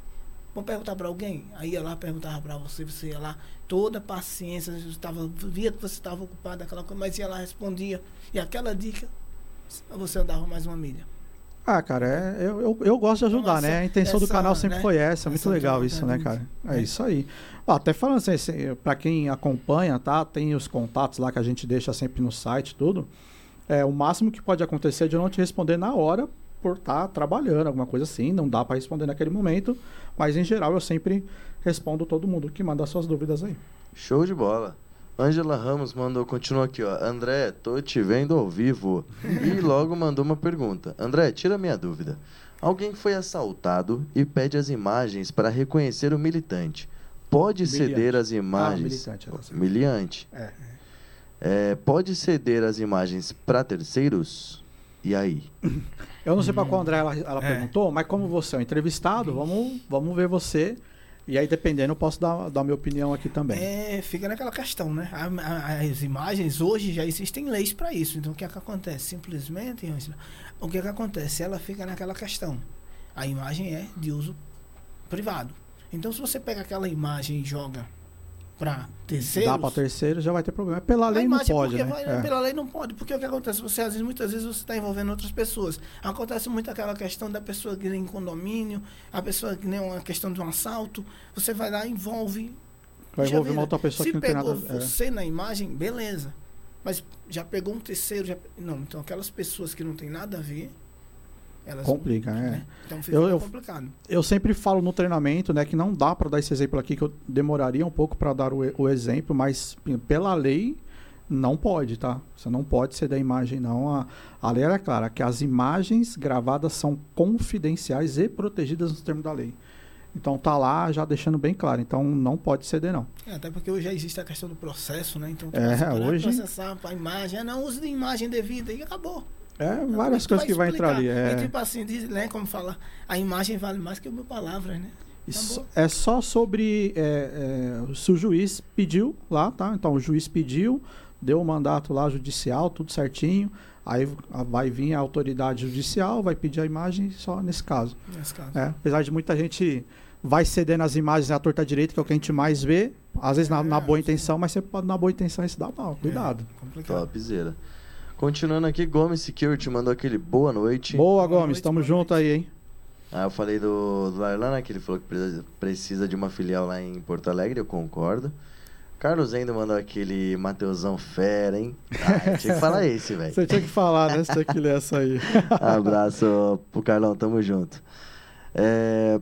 Vou perguntar pra alguém. Aí ia lá, perguntava pra você, você ia lá, toda paciência, tava, via que você estava ocupado, aquela coisa, mas ia lá, respondia. E aquela dica, você andava mais uma milha. Ah, cara, é, eu, eu, eu gosto de ajudar, Então, né? A essa- intenção do essa, canal sempre né? foi essa. Muito Essa legal isso, né, cara? É é. isso aí. Ó, até falando assim, assim, pra quem acompanha, tá? Tem os contatos lá que a gente deixa sempre no site tudo. É, o máximo que pode acontecer é de eu não te responder na hora por estar trabalhando, alguma coisa assim. Não dá pra responder naquele momento. Mas em geral eu sempre respondo todo mundo que manda suas dúvidas aí. Show de bola. Ângela Ramos mandou, continua aqui, ó. André, tô te vendo ao vivo. E logo mandou uma pergunta. André, tira minha dúvida. Alguém foi assaltado e pede as imagens para reconhecer o militante. Pode Miliante. ceder as Ah, imagens. militante, ela sabe. Miliante. É. É, pode ceder as imagens para terceiros? E aí? Eu não sei pra qual André ela, ela É. perguntou, mas como você é um entrevistado, vamos, vamos ver você. E aí, dependendo, eu posso dar, dar minha opinião aqui também. É, fica naquela questão, né? As imagens, hoje já existem leis para isso. Então o que é que acontece? Simplesmente, o que é que acontece? Ela fica naquela questão. A imagem é de uso privado. Então se você pega aquela imagem e joga para terceiros. Dá pra terceiro, já vai ter problema. Pela a lei não imagem, pode, né? vai- É. Pela lei não pode, porque o que acontece? Você, às vezes, muitas vezes, você está envolvendo outras pessoas. Acontece muito aquela questão da pessoa que nem condomínio, a pessoa que nem uma questão de um assalto. Você vai lá e envolve. Vai envolver uma outra pessoa Se que não tem nada. é. você na imagem, beleza. Mas já pegou um terceiro, já... Não, então aquelas pessoas que não tem nada a ver, elas Complica, é. né? Então fica Eu- eu- complicado. Eu sempre falo no treinamento, né, que não dá pra dar esse exemplo aqui, que eu demoraria um pouco pra dar o, o exemplo, mas pela lei não pode, tá? Você não pode ser da imagem, não. A, a lei é clara que as imagens gravadas são confidenciais e protegidas nos termos da lei. Então tá lá já deixando bem claro. Então não pode ceder não. É, até porque hoje já existe a questão do processo, né? Então, É, hoje- processar a imagem, ah, não use de imagem devida e acabou. É várias coisas que vai entrar ali. É, E tipo assim, diz, né, como fala, a imagem vale mais que mil palavras, né? Isso é só sobre é, é, se o juiz pediu lá, tá? Então o juiz pediu, deu o mandato lá judicial, tudo certinho. Aí vai vir a autoridade judicial, vai pedir a imagem só nesse caso. Nesse caso. É, apesar de muita gente vai cedendo as imagens à torta direita, que é o que a gente mais vê, às vezes na, na boa intenção, mas você pode na boa intenção se dá mal, cuidado. É, complicado. Topzera. Continuando aqui, Gomes Security mandou aquele boa noite. Boa, Boa Gomes, noite, tamo boa junto aí, hein? Ah, eu falei do, do Larlan, né, que ele falou que precisa, precisa de uma filial lá em Porto Alegre, eu concordo. Carlos Endo mandou aquele Mateusão fera, hein? Ah, tinha que falar esse, velho. Você tinha que falar, né? Você tinha que ler essa aí. Abraço pro Carlão, tamo junto. É...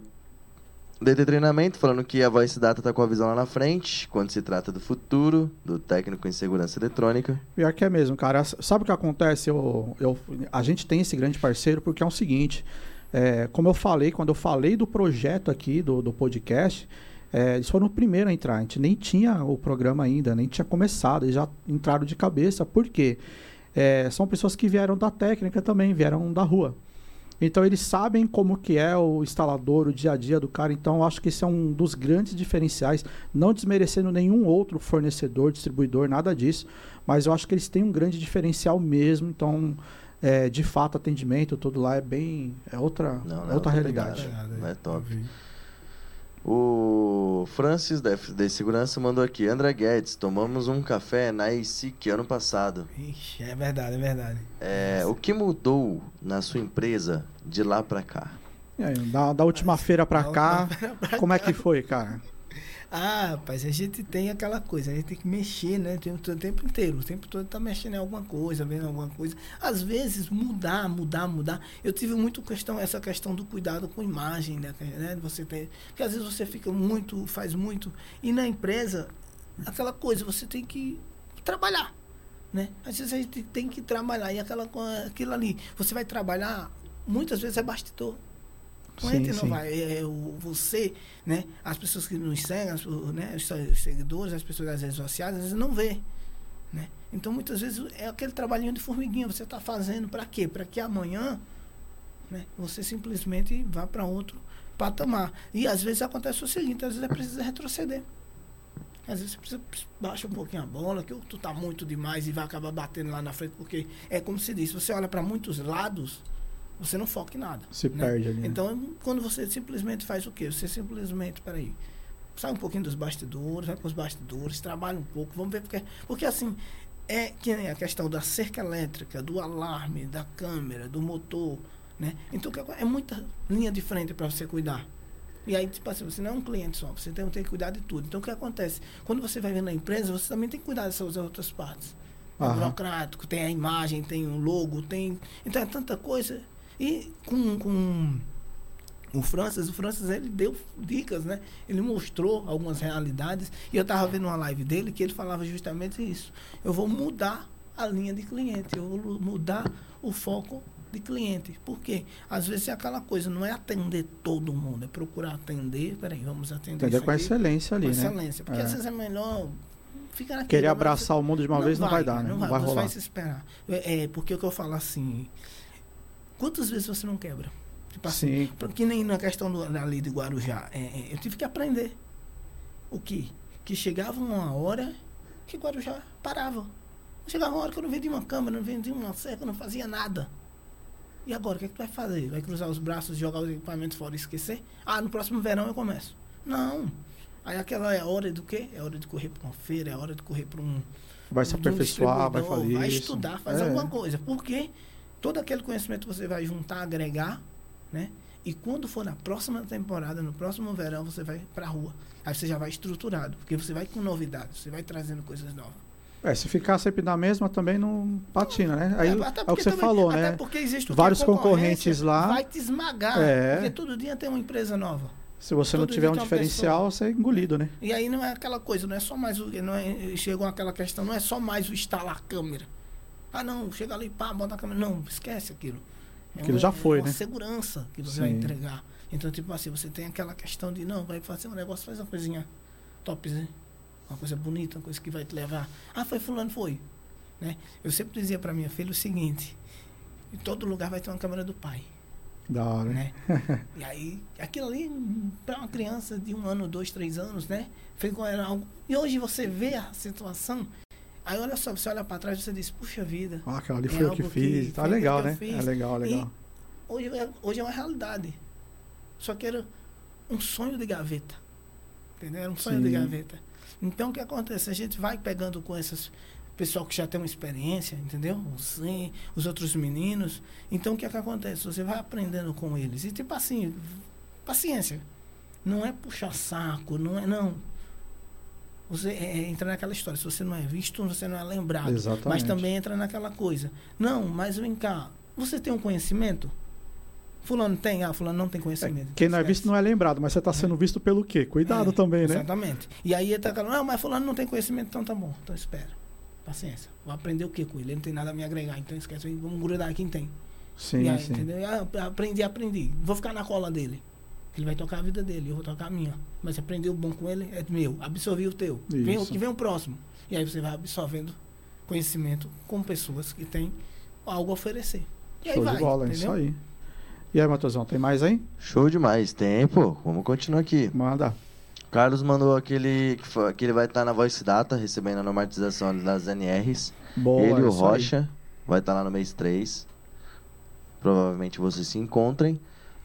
DT Treinamento falando que a Voice Data tá com a visão lá na frente, quando se trata do futuro, do técnico em segurança eletrônica. Pior que é mesmo, cara. Sabe o que acontece? Eu, eu, a gente tem esse grande parceiro porque é o seguinte: é, como eu falei, quando eu falei do projeto aqui, do, do podcast, é, eles foram o primeiro a entrar. A gente nem tinha o programa ainda, nem tinha começado, eles já entraram de cabeça. Por quê? É, são pessoas que vieram da técnica também, vieram da rua. Então eles sabem como que é o instalador, o dia a dia do cara. Então eu acho que esse é um dos grandes diferenciais, não desmerecendo nenhum outro fornecedor, distribuidor, nada disso. Mas eu acho que eles têm um grande diferencial mesmo. Então, é, de fato, atendimento, tudo lá é bem. É outra, Não, é não, outra tô realidade. ligado. É top. O Francis da FD Segurança mandou aqui. André Guedes, tomamos um café na ICIC ano passado. Ixi, é verdade, é verdade. É, o que mudou na sua empresa de lá pra cá? Aí, da, da última feira pra Da cá, última como é que foi, cara? Ah, rapaz, a gente tem aquela coisa, a gente tem que mexer, né? Tem o tempo inteiro, o tempo todo tá mexendo em alguma coisa, vendo alguma coisa. Às vezes mudar, mudar, mudar. Eu tive muito questão, essa questão do cuidado com imagem, né? né? Você tem, porque às vezes você fica muito, faz muito e na empresa aquela coisa, você tem que trabalhar, né? Às vezes a gente tem que trabalhar e aquela aquilo ali, você vai trabalhar, muitas vezes é bastidor. Sim, não sim. vai, é, é o, você, né? As pessoas que nos seguem, as, né? os se- seguidores, as pessoas das redes sociais, às vezes não vê, né? Então muitas vezes é aquele trabalhinho de formiguinha, você está fazendo para quê? Para que amanhã, né? Você simplesmente vá para outro patamar. E às vezes acontece o seguinte, às vezes é preciso retroceder. Às vezes você precisa baixa um pouquinho a bola, que tu tá muito demais e vai acabar batendo lá na frente, porque é como se diz, você olha para muitos lados, você não foca em nada. Se né? perde ali. né? Então, quando você simplesmente faz o quê? Você simplesmente, peraí, sai um pouquinho dos bastidores, vai para os bastidores, trabalha um pouco, vamos ver porque. Porque assim, é que a questão da cerca elétrica, do alarme, da câmera, do motor, né? Então, é muita linha de frente para você cuidar. E aí, tipo assim, você não é um cliente só, você tem, tem que cuidar de tudo. Então, o que acontece? Quando você vai ver na empresa, você também tem que cuidar dessas outras partes. É burocrático, tem a imagem, tem o logo, tem. Então é tanta coisa. E com, com o Francis, o Francis ele deu dicas, né? Ele mostrou algumas realidades. E eu estava vendo uma live dele que ele falava justamente isso. Eu vou mudar a linha de cliente, eu vou mudar o foco de cliente. Por quê? Às vezes é aquela coisa, não é atender todo mundo, é procurar atender. Peraí, vamos atender Entender isso com aqui excelência ali, com né? excelência. Porque É. às vezes é melhor ficar. Querer mas abraçar o mundo de uma vez não vai dar, né? Não Não vai, vai você rolar. vai se esperar. É, é, porque o que eu falo assim. Quantas vezes você não quebra? Tipo assim, Sim. que nem na questão do, da lei de Guarujá. é, é, eu tive que aprender. O que? Que chegava uma hora que Guarujá parava. Chegava uma hora que eu não vendia uma câmera, não vendia uma cerca, não fazia nada. E agora, o que, é que tu vai fazer? Vai cruzar os braços, jogar os equipamentos fora e esquecer? Ah, no próximo verão eu começo. Não. Aí aquela é a hora do quê? É hora de correr para uma feira, é hora de correr para um, Vai se de um aperfeiçoar, vai fazer vai estudar, fazer É. alguma coisa. Porque todo aquele conhecimento você vai juntar, agregar, né? E quando for na próxima temporada, no próximo verão, você vai pra rua. Aí você já vai estruturado, porque você vai com novidades, você vai trazendo coisas novas. É, se ficar sempre na mesma também não patina, né? Aí É, é o que você também- falou, né? porque existe Vários a concorrentes lá. Vai te esmagar. É. Porque todo dia tem uma empresa nova. Se você não todo tiver dia um diferencial, você é engolido, né? E aí não é aquela coisa, não é só mais o. Não é, chegou aquela questão, não é só mais o instalar a câmera. Ah, não, chega ali, pá, bota a câmera. Não, esquece aquilo. É Aquilo já foi, uma né? segurança que você Sim. vai entregar. Então, tipo assim, você tem aquela questão de, não, vai fazer um negócio, faz uma coisinha topzinha, uma coisa bonita, uma coisa que vai te levar. Ah, foi fulano, foi. Né? Eu sempre dizia para minha filha o seguinte, em todo lugar vai ter uma câmera do pai. Da hora. Né? e aí, aquilo ali, para uma criança de um ano, dois, três anos, né? Ficou era algo. E hoje você vê a situação. Aí olha só, você olha para trás e você diz, puxa vida. Ah, aquela ali É foi eu que fiz. Tá legal, que eu né? fiz. É legal, legal. Hoje é, hoje é uma realidade. Só que era um sonho de gaveta. Entendeu? Era um sonho de Sim. gaveta. Então o que acontece? A gente vai pegando com esses pessoal que já tem uma experiência, entendeu? Sim, os outros meninos. Então o que, é que acontece? Você vai aprendendo com eles. E tipo assim, paciência. Não é puxar saco, não é não. Você é, é, entra naquela história. Se você não é visto, você não é lembrado. Exatamente. Mas também entra naquela coisa. Não, mas vem cá. Você tem um conhecimento? Fulano tem? Ah, fulano não tem conhecimento. Quem não é visto não é lembrado, mas você tá sendo visto pelo quê? Cuidado É, também, né? Exatamente. E aí ele tá falando, não, mas fulano não tem conhecimento, então tá bom. Então espera. Paciência. Vou aprender o que com ele? Ele não tem nada a me agregar. Então esquece. Vamos grudar quem tem. Sim, aí, sim. entendeu? Ah, aprendi, aprendi. Vou ficar na cola dele. Ele vai tocar a vida dele, eu vou tocar a minha. Mas se aprender o bom com ele, é meu. Absorvi o teu. Vem o Isso. que vem o próximo. E aí você vai absorvendo conhecimento com pessoas que têm algo a oferecer. E aí Show vai, de bola, é entendeu? isso aí. E aí, Matheusão, tem mais aí? Show demais. Tempo. Vamos continuar aqui. Manda. Carlos mandou aquele que, fa- que ele vai estar na Voice Data, recebendo a normatização das NRs. Boa, ele e o isso aí. Rocha vai estar lá no mês 3. Provavelmente vocês se encontrem.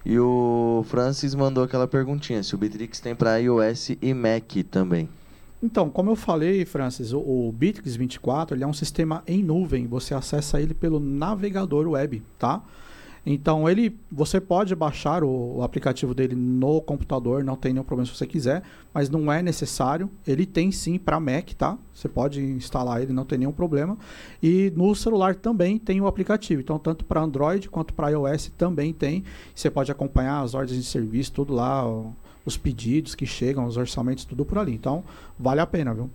E o Francis mandou aquela perguntinha, se o Bitrix tem para iOS e Mac também. Então, como eu falei, Francis, o, o Bitrix 24 ele é um sistema em nuvem. Você acessa ele pelo navegador web, tá? Então, ele, você pode baixar o, o aplicativo dele no computador, não tem nenhum problema se você quiser, mas não é necessário. Ele tem sim para Mac, tá? Você pode instalar ele, não tem nenhum problema. E no celular também tem o aplicativo. Então, tanto para Android quanto para iOS também tem. Você pode acompanhar as ordens de serviço, tudo lá, os pedidos que chegam, os orçamentos, tudo por ali. Então, vale a pena, viu?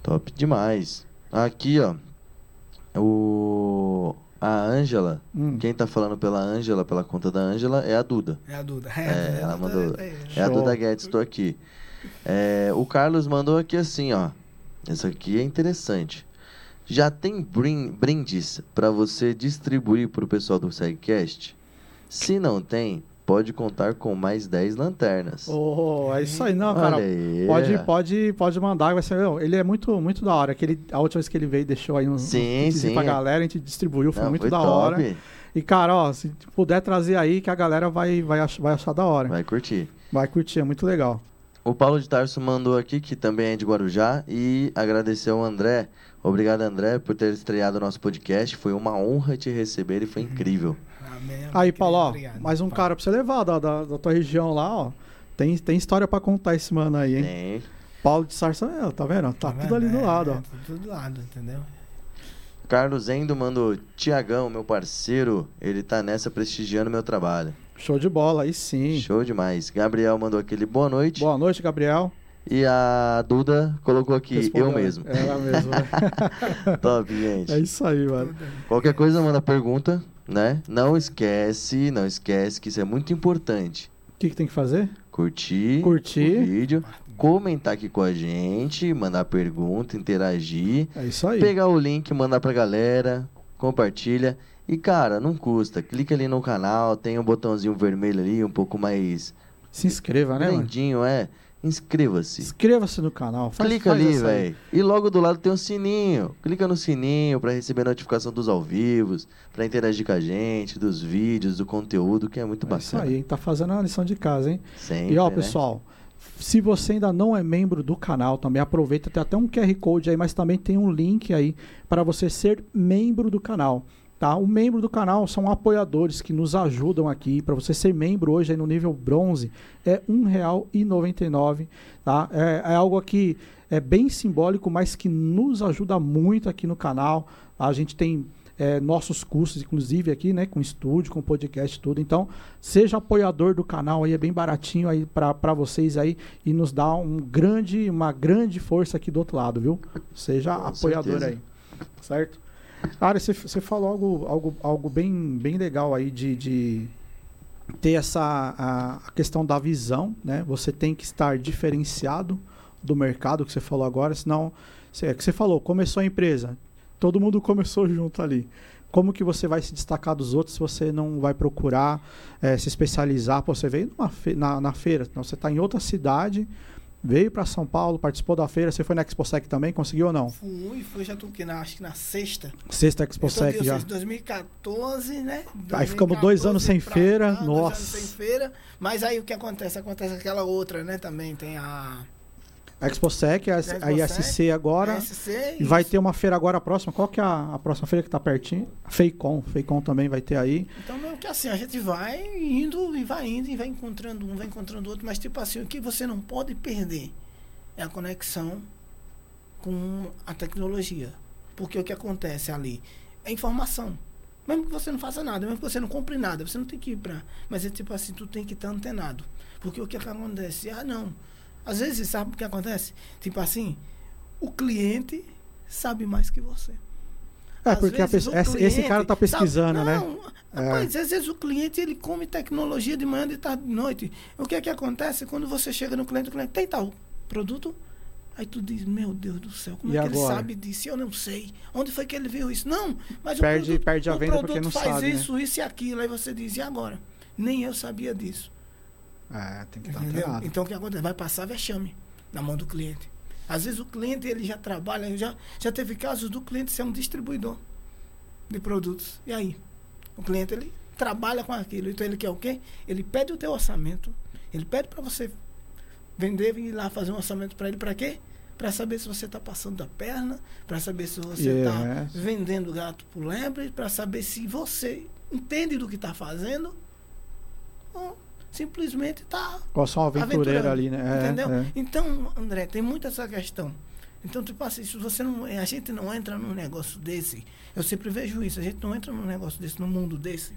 Top demais. Aqui, ó. O a Ângela, Hum. quem tá falando pela Ângela, pela conta da Ângela, é a Duda. É a Duda. É, ela a Duda mandou- é- É a. Duda Guedes, tô aqui. É, o Carlos mandou aqui assim, ó. Essa aqui é interessante. Já tem brin- brindes para você distribuir pro pessoal do SegCast? Se não tem, pode contar com mais 10 lanternas. Oh, é isso aí, não, cara. Pode, pode, pode mandar, vai ser, meu, ele é muito, muito da hora. A última vez que ele veio, deixou aí uns, Sim, uns sim. pra galera, a gente distribuiu, foi Não, muito foi da top. hora. E, cara, ó, se puder trazer aí, que a galera vai, vai, ach- vai achar da hora. Vai. Vai curtir. curtir, é muito legal. O Paulo de Tarso mandou aqui, que também é de Guarujá, e agradeceu ao André. Obrigado, André, por ter estreado o nosso podcast. Foi uma honra te receber e foi incrível. Amém, Aí, Paulo, ó, obrigado. mais um Fala. cara pra você levar da, da, da tua região lá, ó. Tem, tem história pra contar esse mano aí, hein? Tem. Paulo de Sarça, é, tá vendo? Tá, tudo ali do É, lado, ó. tá Tudo do lado, entendeu? Carlos Endo mandou, Tiagão, meu parceiro, ele tá nessa prestigiando meu trabalho. Show de bola, aí sim. Show demais. Gabriel mandou aquele boa noite. Boa noite, Gabriel. E a Duda colocou aqui, Respondeu, eu né? mesmo. Ela mesmo, né? Top, gente. É isso aí, mano. Qualquer coisa, manda pergunta, né? Não esquece, não esquece que isso é muito importante. O que, que tem que fazer? Curtir, Curtir. o vídeo, comentar aqui com a gente, mandar pergunta, interagir, É isso aí. pegar o link, mandar pra galera, compartilha. E, cara, não custa. Clica ali no canal, tem um botãozinho vermelho ali, um pouco mais Se inscreva, né, lindinho, é. Inscreva-se. Inscreva-se no canal. Faz, Clica faz ali, velho. E logo do lado tem um sininho. Clica no sininho pra receber notificação dos ao vivos, pra interagir com a gente, dos vídeos, do conteúdo, que é muito É isso bacana. aí, hein? Tá fazendo a lição de casa, hein? Sempre, E ó, né? pessoal, se você ainda não é membro do canal, também aproveita, tem até um QR Code aí, mas também tem um link aí para você ser membro do canal. Tá? O membro do canal são apoiadores que nos ajudam aqui. Para você ser membro hoje aí no nível bronze é R$ 1,99. Tá? É, é algo aqui é bem simbólico, mas que nos ajuda muito aqui no canal. A gente tem é, nossos cursos, inclusive aqui, né, com estúdio, com podcast, tudo. Então, seja apoiador do canal aí, é bem baratinho aí para vocês aí e nos dá um grande, uma grande força aqui do outro lado, viu? Seja Com apoiador certeza. aí, certo? Cara, você, você falou algo, algo, algo bem, bem legal aí de, de, ter essa a, questão da visão, né? Você tem que estar diferenciado do mercado que você falou agora, senão é que você falou, começou a empresa, todo mundo começou junto ali. Como que você vai se destacar dos outros se você não vai procurar é, se especializar? Pô, você veio fe na, na feira, então você está em outra cidade, Veio para São Paulo, participou da feira. Você foi na ExpoSec também? Conseguiu ou não? Fui, fui, já tô aqui na, acho que na sexta. Sexta ExpoSec já. 2014, né? 2014 aí ficamos dois anos sem feira. Cá, Nossa. Dois anos sem feira. Mas aí o que acontece? Acontece aquela outra, né? Também tem a a ExpoSec, a, a ISC agora. ISC, e vai ter uma feira agora próxima. Qual que é a, a próxima feira que está pertinho? A Feicon. Feicon também vai ter aí. Então, não, que assim, a gente vai indo e vai indo e vai encontrando um, vai encontrando outro. Mas, tipo assim, o que você não pode perder é a conexão com a tecnologia. Porque o que acontece ali é informação. Mesmo que você não faça nada, mesmo que você não compre nada, você não tem que ir para. Mas é tipo assim, tu tem que estar antenado. Porque o que acontece? Ah, não às vezes, sabe o que acontece? Tipo assim, o cliente sabe mais que você. É, às porque vezes, cliente, esse cara está pesquisando, sabe, né? não, né? Rapaz, é. às vezes o cliente ele come tecnologia de manhã, de tarde, de noite. O que é que acontece quando você chega no cliente, o cliente tem tal produto? Aí tu diz, meu Deus do céu, como e é que agora? ele sabe disso? Eu não sei. Onde foi que ele viu isso? Não, mas perde, o produto, perde a venda o porque não faz sabe, isso, né? isso e aquilo. Aí você diz, e agora? Nem eu sabia disso. É, tem que estar Entendeu? Então o que acontece? Vai passar vexame na mão do cliente. Às vezes o cliente ele já trabalha, já, já teve casos do cliente ser um distribuidor de produtos. E aí? O cliente ele trabalha com aquilo. Então ele quer o quê? Ele pede o teu orçamento. Ele pede para você vender e ir lá fazer um orçamento para ele para quê? Para saber se você está passando da perna, para saber se você está vendendo gato por lebre, para saber se você entende do que está fazendo. Ou simplesmente está. Um aventureiro ali, né? É, entendeu? É. Então, André, tem muito essa questão. Então, tipo assim, se você não. A gente não entra num negócio desse, eu sempre vejo isso, a gente não entra num negócio desse, num mundo desse,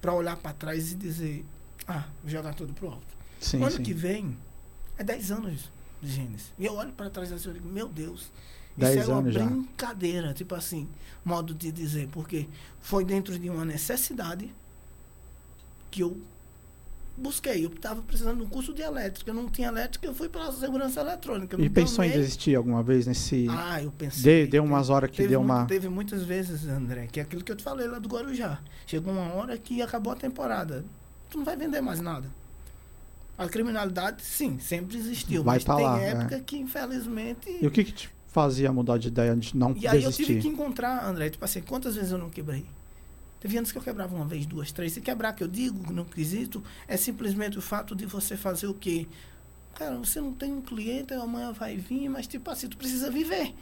para olhar para trás e dizer, ah, vou jogar tudo pro alto. Sim, ano sim. que vem é 10 anos de Gênesis. E eu olho para trás assim e digo, meu Deus. Dez Isso é uma anos já. brincadeira, tipo assim, modo de dizer, porque foi dentro de uma necessidade que eu busquei. Eu estava precisando de um curso de elétrica. Eu não tinha elétrica, eu fui para a segurança eletrônica. E pensou em desistir alguma vez nesse. Ah, eu pensei. Deu, deu umas horas que deu muito- uma. teve muitas vezes, André, que é aquilo que eu te falei lá do Guarujá. Chegou uma hora que acabou a temporada. Tu não vai vender mais nada. A criminalidade, sim, sempre existiu. Vai mas tá tem lá, época que, infelizmente. E o que, que te fazia mudar de ideia de não E aí eu desistir? tive que encontrar, André, tipo assim, quantas vezes eu não quebrei? Teve anos que eu quebrava uma vez, duas, três. Se quebrar, que eu digo no quesito, é simplesmente o fato de você fazer o quê? Cara, você não tem um cliente, amanhã vai vir, mas tipo assim, tu precisa viver.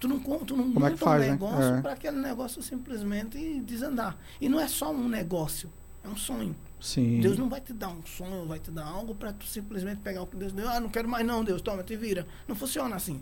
Tu não, tu não Como é que monta faz, um né? negócio É. para aquele negócio simplesmente desandar. E não é só um negócio, é um sonho. Sim. Deus não vai te dar um sonho, vai te dar algo para tu simplesmente pegar o que Deus deu. Ah, não quero mais não, Deus, toma, te vira. Não funciona assim.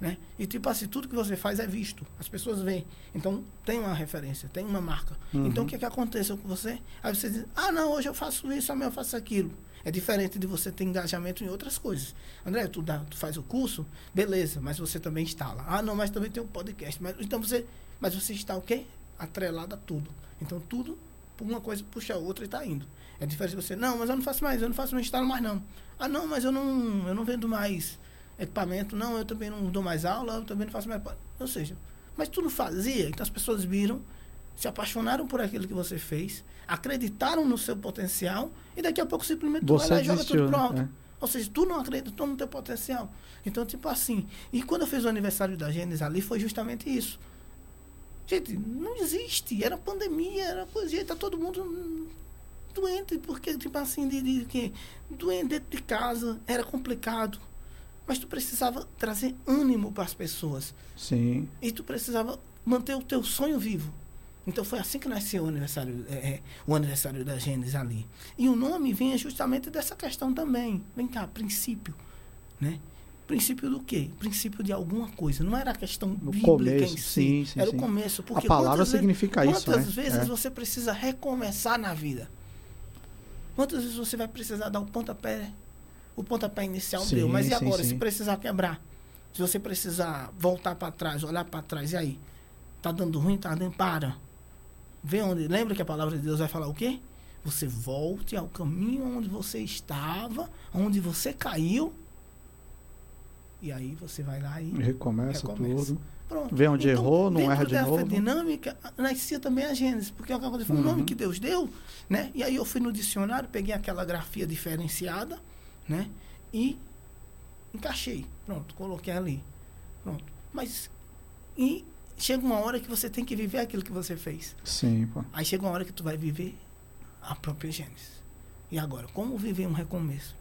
Né? E tipo assim, tudo que você faz é visto. As pessoas veem. Então tem uma referência, tem uma marca. Uhum. Então o que, que aconteceu com você? Aí você diz, ah não, hoje eu faço isso, amanhã eu faço aquilo. É diferente de você ter engajamento em outras coisas. André, tu, dá, tu faz o curso, beleza, mas você também instala. Ah, não, mas também tem um podcast. Mas, então você. Mas você está o quê? Atrelado a tudo. Então tudo, uma coisa puxa a outra e está indo. É diferente de você, não, mas eu não faço mais, eu não faço, não instalo mais não. Ah, não, mas eu não, eu não vendo mais equipamento, não, eu também não dou mais aula, eu também não faço mais. Ou seja, mas tu não fazia, então as pessoas viram, se apaixonaram por aquilo que você fez, acreditaram no seu potencial e daqui a pouco simplesmente tu vai Você lá e joga tudo pro alto. né? Ou seja, tu não acreditou no teu potencial. Então, tipo assim. E quando eu fiz o aniversário da Gênesis ali, foi justamente isso. Gente, não existe. Era pandemia, era coisa. Tá todo mundo doente, porque, tipo assim, de, de que doente dentro de casa, era complicado. Mas tu precisava trazer ânimo para as pessoas. Sim. E tu precisava manter o teu sonho vivo. Então foi assim que nasceu o aniversário, é, é, o aniversário da Gênesis ali. E o nome vinha justamente dessa questão também. Vem cá, princípio. Né? Princípio do quê? Princípio de alguma coisa. Não era a questão No bíblica começo, em si. sim, sim, era sim. o começo. Porque a palavra quantas vezes- significa isso, Quantas né? vezes É. você precisa recomeçar na vida? Quantas vezes você vai precisar dar o pontapé? O pontapé inicial Sim, deu. Mas e agora? sim. Se precisar quebrar? Se você precisar voltar para trás, olhar para trás, e aí? Tá dando ruim, tá dando. Para. Vê onde. Lembra que a palavra de Deus vai falar o quê? você volte ao caminho onde você estava, onde você caiu. E aí você vai lá e Recomeça, Recomeça. tudo. pronto. Vê onde errou, não erra de novo. dinâmica, nascia também a Gênesis, porque é o foi o Uhum. nome que Deus deu, né? E aí eu fui no dicionário, peguei aquela grafia diferenciada, né? E encaixei. Pronto, coloquei ali. Pronto. Mas e chega uma hora que você tem que viver aquilo que você fez. Sim, pô. Aí chega uma hora que tu vai viver a própria Gênesis. E agora, como viver um recomeço?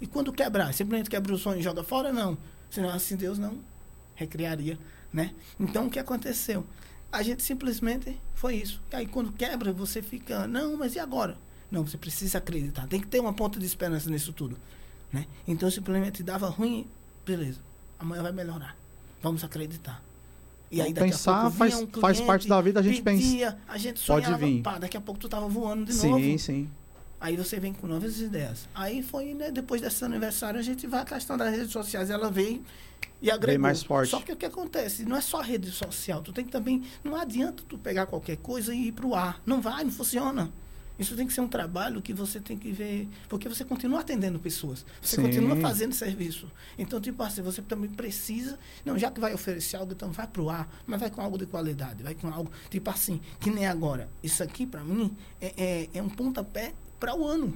E quando quebrar, simplesmente quebra o sonho e joga fora? Não. Senão assim Deus não recriaria, né? Então o que aconteceu? A gente simplesmente foi isso. E aí quando quebra, você fica, não, mas e agora? Não, você precisa acreditar. Tem que ter uma ponta de esperança nisso tudo, né? Então simplesmente dava ruim, beleza. Amanhã vai melhorar. Vamos acreditar. E aí daqui Pensar a pouco faz- um faz cliente, parte da vida, a gente pensa. a gente Pode sonhava, vir. pá, daqui a pouco tu tava voando de sim, novo. sim. Aí você vem com novas ideias. Aí foi, né, depois desse aniversário, a gente vai a questão das redes sociais, ela veio e agregou. mais forte. Só que o que acontece? Não é só rede social, tu tem que também, não adianta tu pegar qualquer coisa e ir pro ar. Não vai, não funciona. Isso tem que ser um trabalho que você tem que ver, porque você continua atendendo pessoas, você Sim. continua fazendo serviço. Então, tipo assim, você também precisa, não, já que vai oferecer algo, então vai pro ar, mas vai com algo de qualidade, vai com algo, tipo assim, que nem agora. Isso aqui, para mim, é, é, é um pontapé para o ano.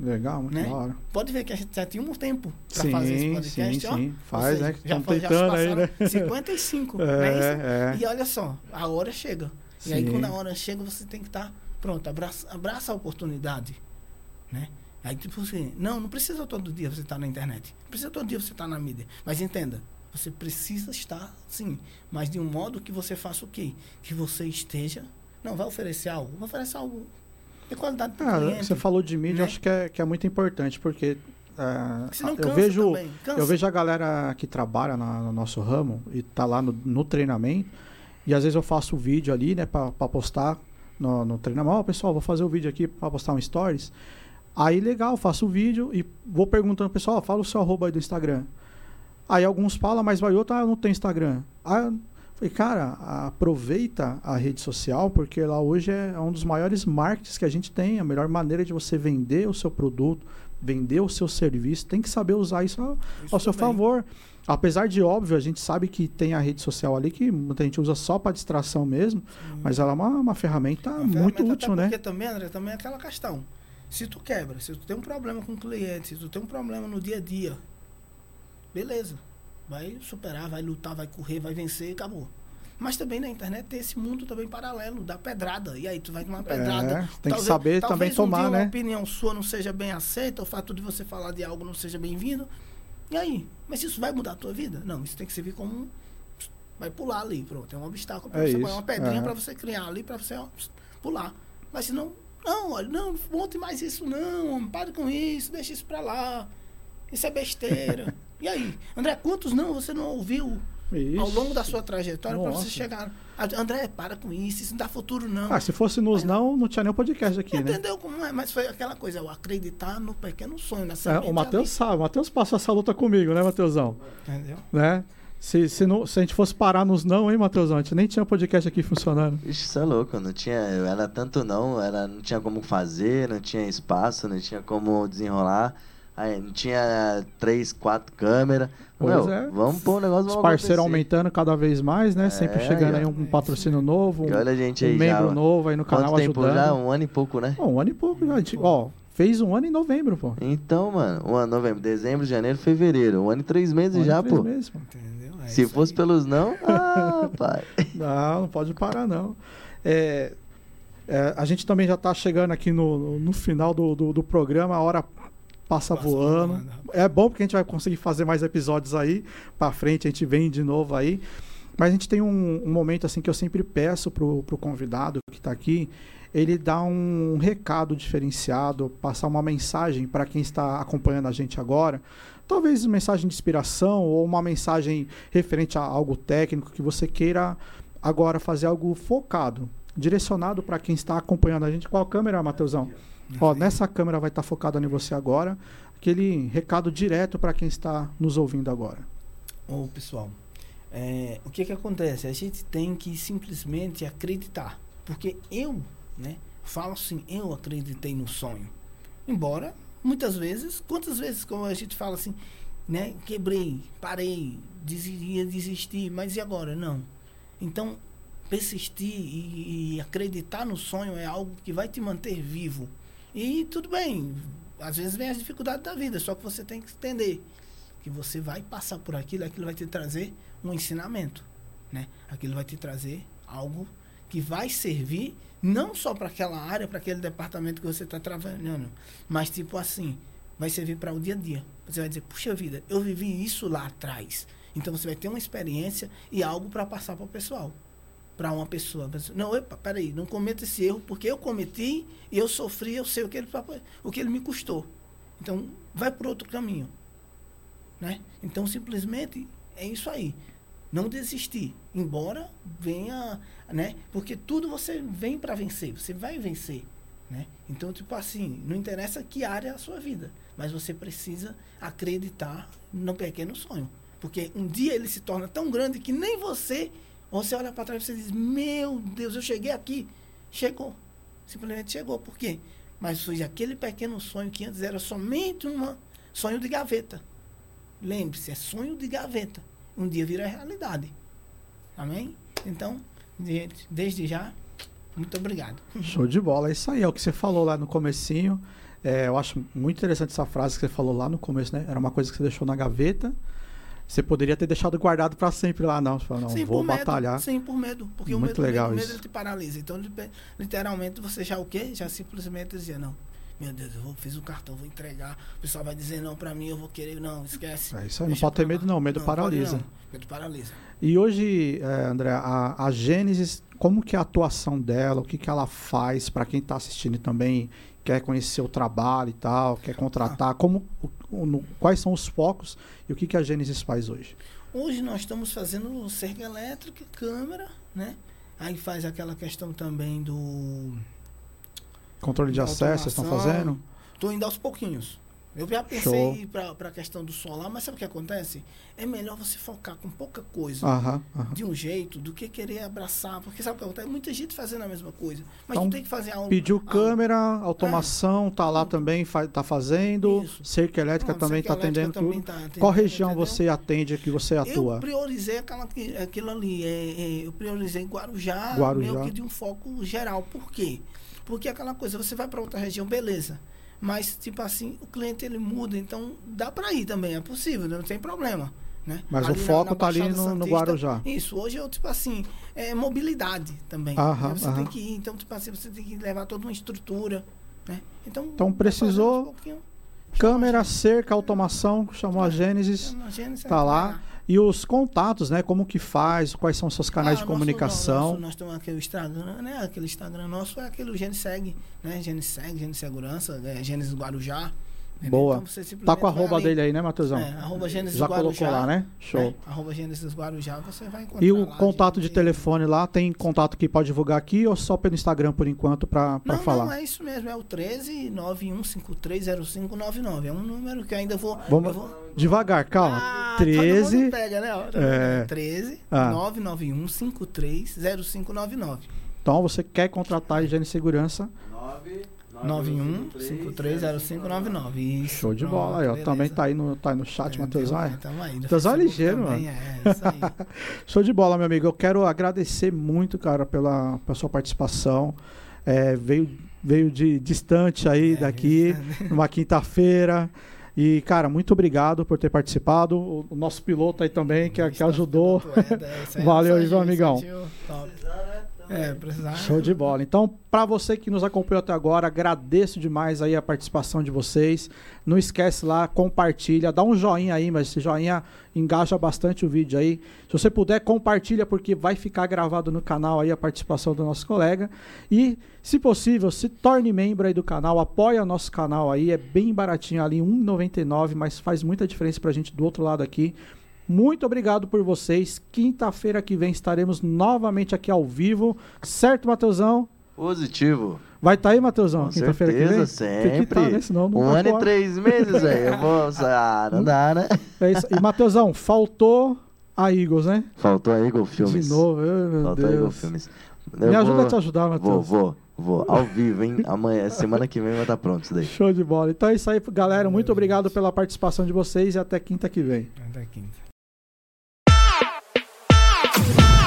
Legal, muito Né? hora. Pode ver que a gente já tinha um tempo para Sim, fazer esse sim, podcast, ó. sim. Faz, seja, né? Já, foi- já tentando aí, né? 55, não é isso? É. E olha só, a hora chega. E aí Sim. quando a hora chega, você tem que estar pronto, abraça, abraça a oportunidade, né? Aí tipo assim, não, não precisa todo dia você estar na internet. Não precisa todo dia você estar na mídia. Mas entenda, você precisa estar, sim, mas de um modo que você faça o quê? Que você esteja, não, vai oferecer algo, vai oferecer algo de qualidade para Ah, cliente. você falou de mídia, né? eu acho que é, que é muito importante, porque ah, eu vejo também, eu vejo a galera que trabalha na- no nosso ramo e tá lá no, no treinamento, e às vezes eu faço o vídeo ali, né, pra postar no, no treinamento. Pessoal, vou fazer o vídeo aqui pra postar um stories. Aí, legal, faço o vídeo e vou perguntando, pessoal, fala o seu arroba aí do Instagram. Aí alguns falam, mas vai outro, ah, eu não tenho Instagram. Aí eu falei, cara, aproveita a rede social, porque lá hoje é um dos maiores markets que a gente tem, a melhor maneira de você vender o seu produto, vender o seu serviço, tem que saber usar isso ao, Isso ao seu também. favor. Apesar de óbvio, a gente sabe que tem a rede social ali que muita gente usa só para distração mesmo, mas ela é uma, uma ferramenta Uma muito ferramenta, útil, né? Porque também, André, também é aquela questão. Se tu quebra, se tu tem um problema com o cliente, se tu tem um problema no dia a dia, beleza. Vai superar, vai lutar, vai correr, vai vencer e acabou. Mas também na internet tem esse mundo também paralelo, da pedrada. E aí tu vai tomar pedrada. tem que saber também talvez tomar, um dia né? uma opinião sua não seja bem aceita, o fato de você falar de algo não seja bem-vindo. E aí? Mas isso vai mudar a tua vida? Não, isso tem que servir como um... Vai pular ali, pronto. É um obstáculo para É você, isso, põe uma pedrinha é. para você criar ali, para você ó, pular. Mas se não, não, olha, não, monte mais isso não, pare com isso, deixa isso pra lá. Isso é besteira. e aí? André, quantos não você não ouviu Isso. ao longo da sua trajetória para você chegar? Ah, André, para com isso, isso não dá futuro não. Ah, se fosse nos não, não tinha nem o podcast aqui, né? Entendeu como é? Mas foi aquela coisa, eu acreditar no pequeno sonho, na É, o Matheus sabe, o Matheus passou essa luta comigo, né, Matheusão? Entendeu? Né? Se, se, não, se a gente fosse parar nos não, hein, Matheusão? A gente nem tinha podcast aqui funcionando. Ixi, você é louco, não tinha, era tanto não, era, não tinha como fazer, não tinha espaço, não tinha como desenrolar, aí não tinha três, quatro câmeras. Pois Meu, é. vamos pôr o negócio, Os parceiros aumentando cada vez mais, né? Sempre É, chegando e aí um patrocínio novo, um, olha a gente um aí membro já, novo aí no canal tempo ajudando. já? Um ano e pouco, né? Pô, um ano e pouco já. a gente- Ó, fez um ano em novembro, pô. Então, mano, um ano, novembro, dezembro, janeiro, fevereiro, um ano e três meses Um ano e já, três pô. meses, pô. Entendeu? É Se fosse aí. pelos não, ah, pai. Não, não pode parar, não. É, é, a gente também já está chegando aqui no, no- no final do, do, do programa, a hora passa, Passa voando. voando. É bom porque a gente vai conseguir fazer mais episódios aí para frente, a gente vem de novo aí. Mas a gente tem um, um momento assim que eu sempre peço pro, pro convidado que está aqui, ele dá um recado diferenciado, passar uma mensagem para quem está acompanhando a gente agora. Talvez uma mensagem de inspiração ou uma mensagem referente a algo técnico que você queira agora fazer algo focado, direcionado para quem está acompanhando a gente. Qual câmera, Matheusão? Ó, nessa câmera vai estar focada em você agora. Aquele recado direto para quem está nos ouvindo agora. Ô, pessoal, é, o que que acontece? A gente tem que simplesmente acreditar. Porque eu, né, falo assim, eu acreditei no sonho. Embora, muitas vezes, quantas vezes como a gente fala assim, né? Quebrei, parei, ia desistir, mas e agora? Não. Então, persistir e, e acreditar no sonho é algo que vai te manter vivo. E tudo bem, às vezes vem as dificuldades da vida, só que você tem que entender que você vai passar por aquilo, aquilo vai te trazer um ensinamento, né? Aquilo vai te trazer algo que vai servir não só para aquela área, para aquele departamento que você está trabalhando, mas tipo assim, vai servir para o dia a dia. Você vai dizer, puxa vida, eu vivi isso lá atrás. Então você vai ter uma experiência e algo para passar para o pessoal. Para uma pessoa. Não, epa, peraí, não cometa esse erro, porque eu cometi e eu sofri, eu sei o que ele, o que ele me custou. Então, vai por outro caminho. Né? Então, simplesmente, é isso aí. Não desistir. Embora venha, né? Porque tudo você vem para vencer. Você vai vencer, né? Então, tipo assim, não interessa que área é a sua vida. Mas você precisa acreditar no pequeno sonho. Porque um dia ele se torna tão grande que nem você... Você olha para trás e você diz, meu Deus, eu cheguei aqui. Chegou. Simplesmente chegou. Por quê? Mas foi aquele pequeno sonho que antes era somente um sonho de gaveta. Lembre-se, é sonho de gaveta. Um dia vira realidade. Amém? Então, desde já, muito obrigado. Show de bola. É isso aí, é o que você falou lá no comecinho. É, eu acho muito interessante essa frase que você falou lá no começo, né? Era uma coisa que você deixou na gaveta. Você poderia ter deixado guardado para sempre lá, não. Você falou, não, sim, vou batalhar. Medo, sim, por medo. Porque muito o medo, legal o medo, isso. ele te paralisa. Então, literalmente, você já o quê? Já simplesmente dizia, não, meu Deus, eu vou, fiz o cartão, vou entregar, o pessoal vai dizer não para mim, eu vou querer, não, esquece. É isso aí, não pode ter medo não, medo não, paralisa. Não. Medo paralisa. E hoje, é, André, a, a Gênesis, como que é a atuação dela, o que, que ela faz para quem está assistindo também, quer conhecer o trabalho e tal, quer contratar, como, no, quais são os focos e o que, que a Gênesis faz hoje? Hoje nós estamos fazendo cerca elétrica, câmera, né? Aí faz aquela questão também do Controle de acesso, vocês estão fazendo? Estou indo aos pouquinhos. Eu já pensei para a questão do solar, mas sabe o que acontece? É melhor você focar com pouca coisa de um jeito do que querer abraçar. Porque sabe o que acontece? Muita gente fazendo a mesma coisa. Mas então, tem que fazer algo. Pediu algo. câmera, automação, é. tá lá também, tá fazendo. Isso. Cerca elétrica Não, também está atendendo também tá atendendo, Qual região entendeu? você atende que você atua? Eu priorizei aquela, aquilo ali. É, é, eu priorizei Guarujá, Guarujá, meio que de um foco geral. Por quê? Porque aquela coisa, você vai para outra região, beleza. Mas, tipo assim, o cliente ele muda, então dá para ir também, é possível, não tem problema. Né? Mas ali o foco está ali no, Santista, no, Guarujá. Isso, hoje é tipo assim, é mobilidade também. Aham, você aham. tem que ir, então, tipo assim, você tem que levar toda uma estrutura. Né? Então, então precisou. câmera, cerca, automação, chamou a Gênesis. Está lá. E os contatos, né? Como que faz, quais são os seus canais ah, de comunicação. Nosso, nós temos aquele Instagram, né? Aquele Instagram nosso é aquele Geniseg, né? Geniseg, Genis Segurança, é, Genis Guarujá. Boa. Então, tá com a arroba dele aí, né, Matheusão? É, arroba Gênesis Já Guarujá, colocou lá, né? Show. É, arroba Gênesis Guarujá, você vai encontrar E o contato de, telefone lá, tem contato que pode divulgar aqui ou só pelo Instagram por enquanto para falar? Não, é isso mesmo, é o 13 91530599. É um número que ainda vou... Vamos vou... devagar, calma. Ah, 13... pega, né? É... 13 ah. 991530599. Então, você quer contratar a higiene e segurança... 9... 91530599. Show de bola aí, ó. Também tá aí no, tá aí no chat, é, Matheus Vai. Matheus Vai é ligeiro, mano. É, isso aí. Show de bola, meu amigo. Eu quero agradecer muito, cara, pela, pela sua participação. É, veio, veio de distante aí é, daqui, numa quinta-feira. E, cara, muito obrigado por ter participado. O, o nosso piloto aí também, que, que ajudou. Valeu, meu amigão. Top. É, precisar. Show de bola. Então, para você que nos acompanhou até agora, agradeço demais aí a participação de vocês. Não esquece lá, compartilha, dá um joinha aí, mas esse joinha engaja bastante o vídeo aí. Se você puder, compartilha porque vai ficar gravado no canal aí a participação do nosso colega. E, se possível, se torne membro aí do canal, apoia nosso canal aí, é bem baratinho ali, R$1,99, mas faz muita diferença pra gente do outro lado aqui. Muito obrigado por vocês. Quinta-feira que vem estaremos novamente aqui ao vivo. Certo, Matheusão? Positivo. Vai estar tá aí, Matheusão? Quinta-feira que vem? sempre. Que tá, né? Senão não um ano e três meses, velho. Eu vou... Ah, não dá, né? É isso. E, Matheusão, faltou a Eagles, né? Faltou a Eagle Filmes. De novo, meu faltou Deus. a Eagle Filmes. Eu Me ajuda a te ajudar, Matheus. Vou, vou. Vou, ao vivo, hein? Amanhã, semana que vem vai estar pronto isso daí. Show de bola. Então é isso aí, galera. Muito obrigado pela participação de vocês e até quinta que vem. Até quinta. Yeah.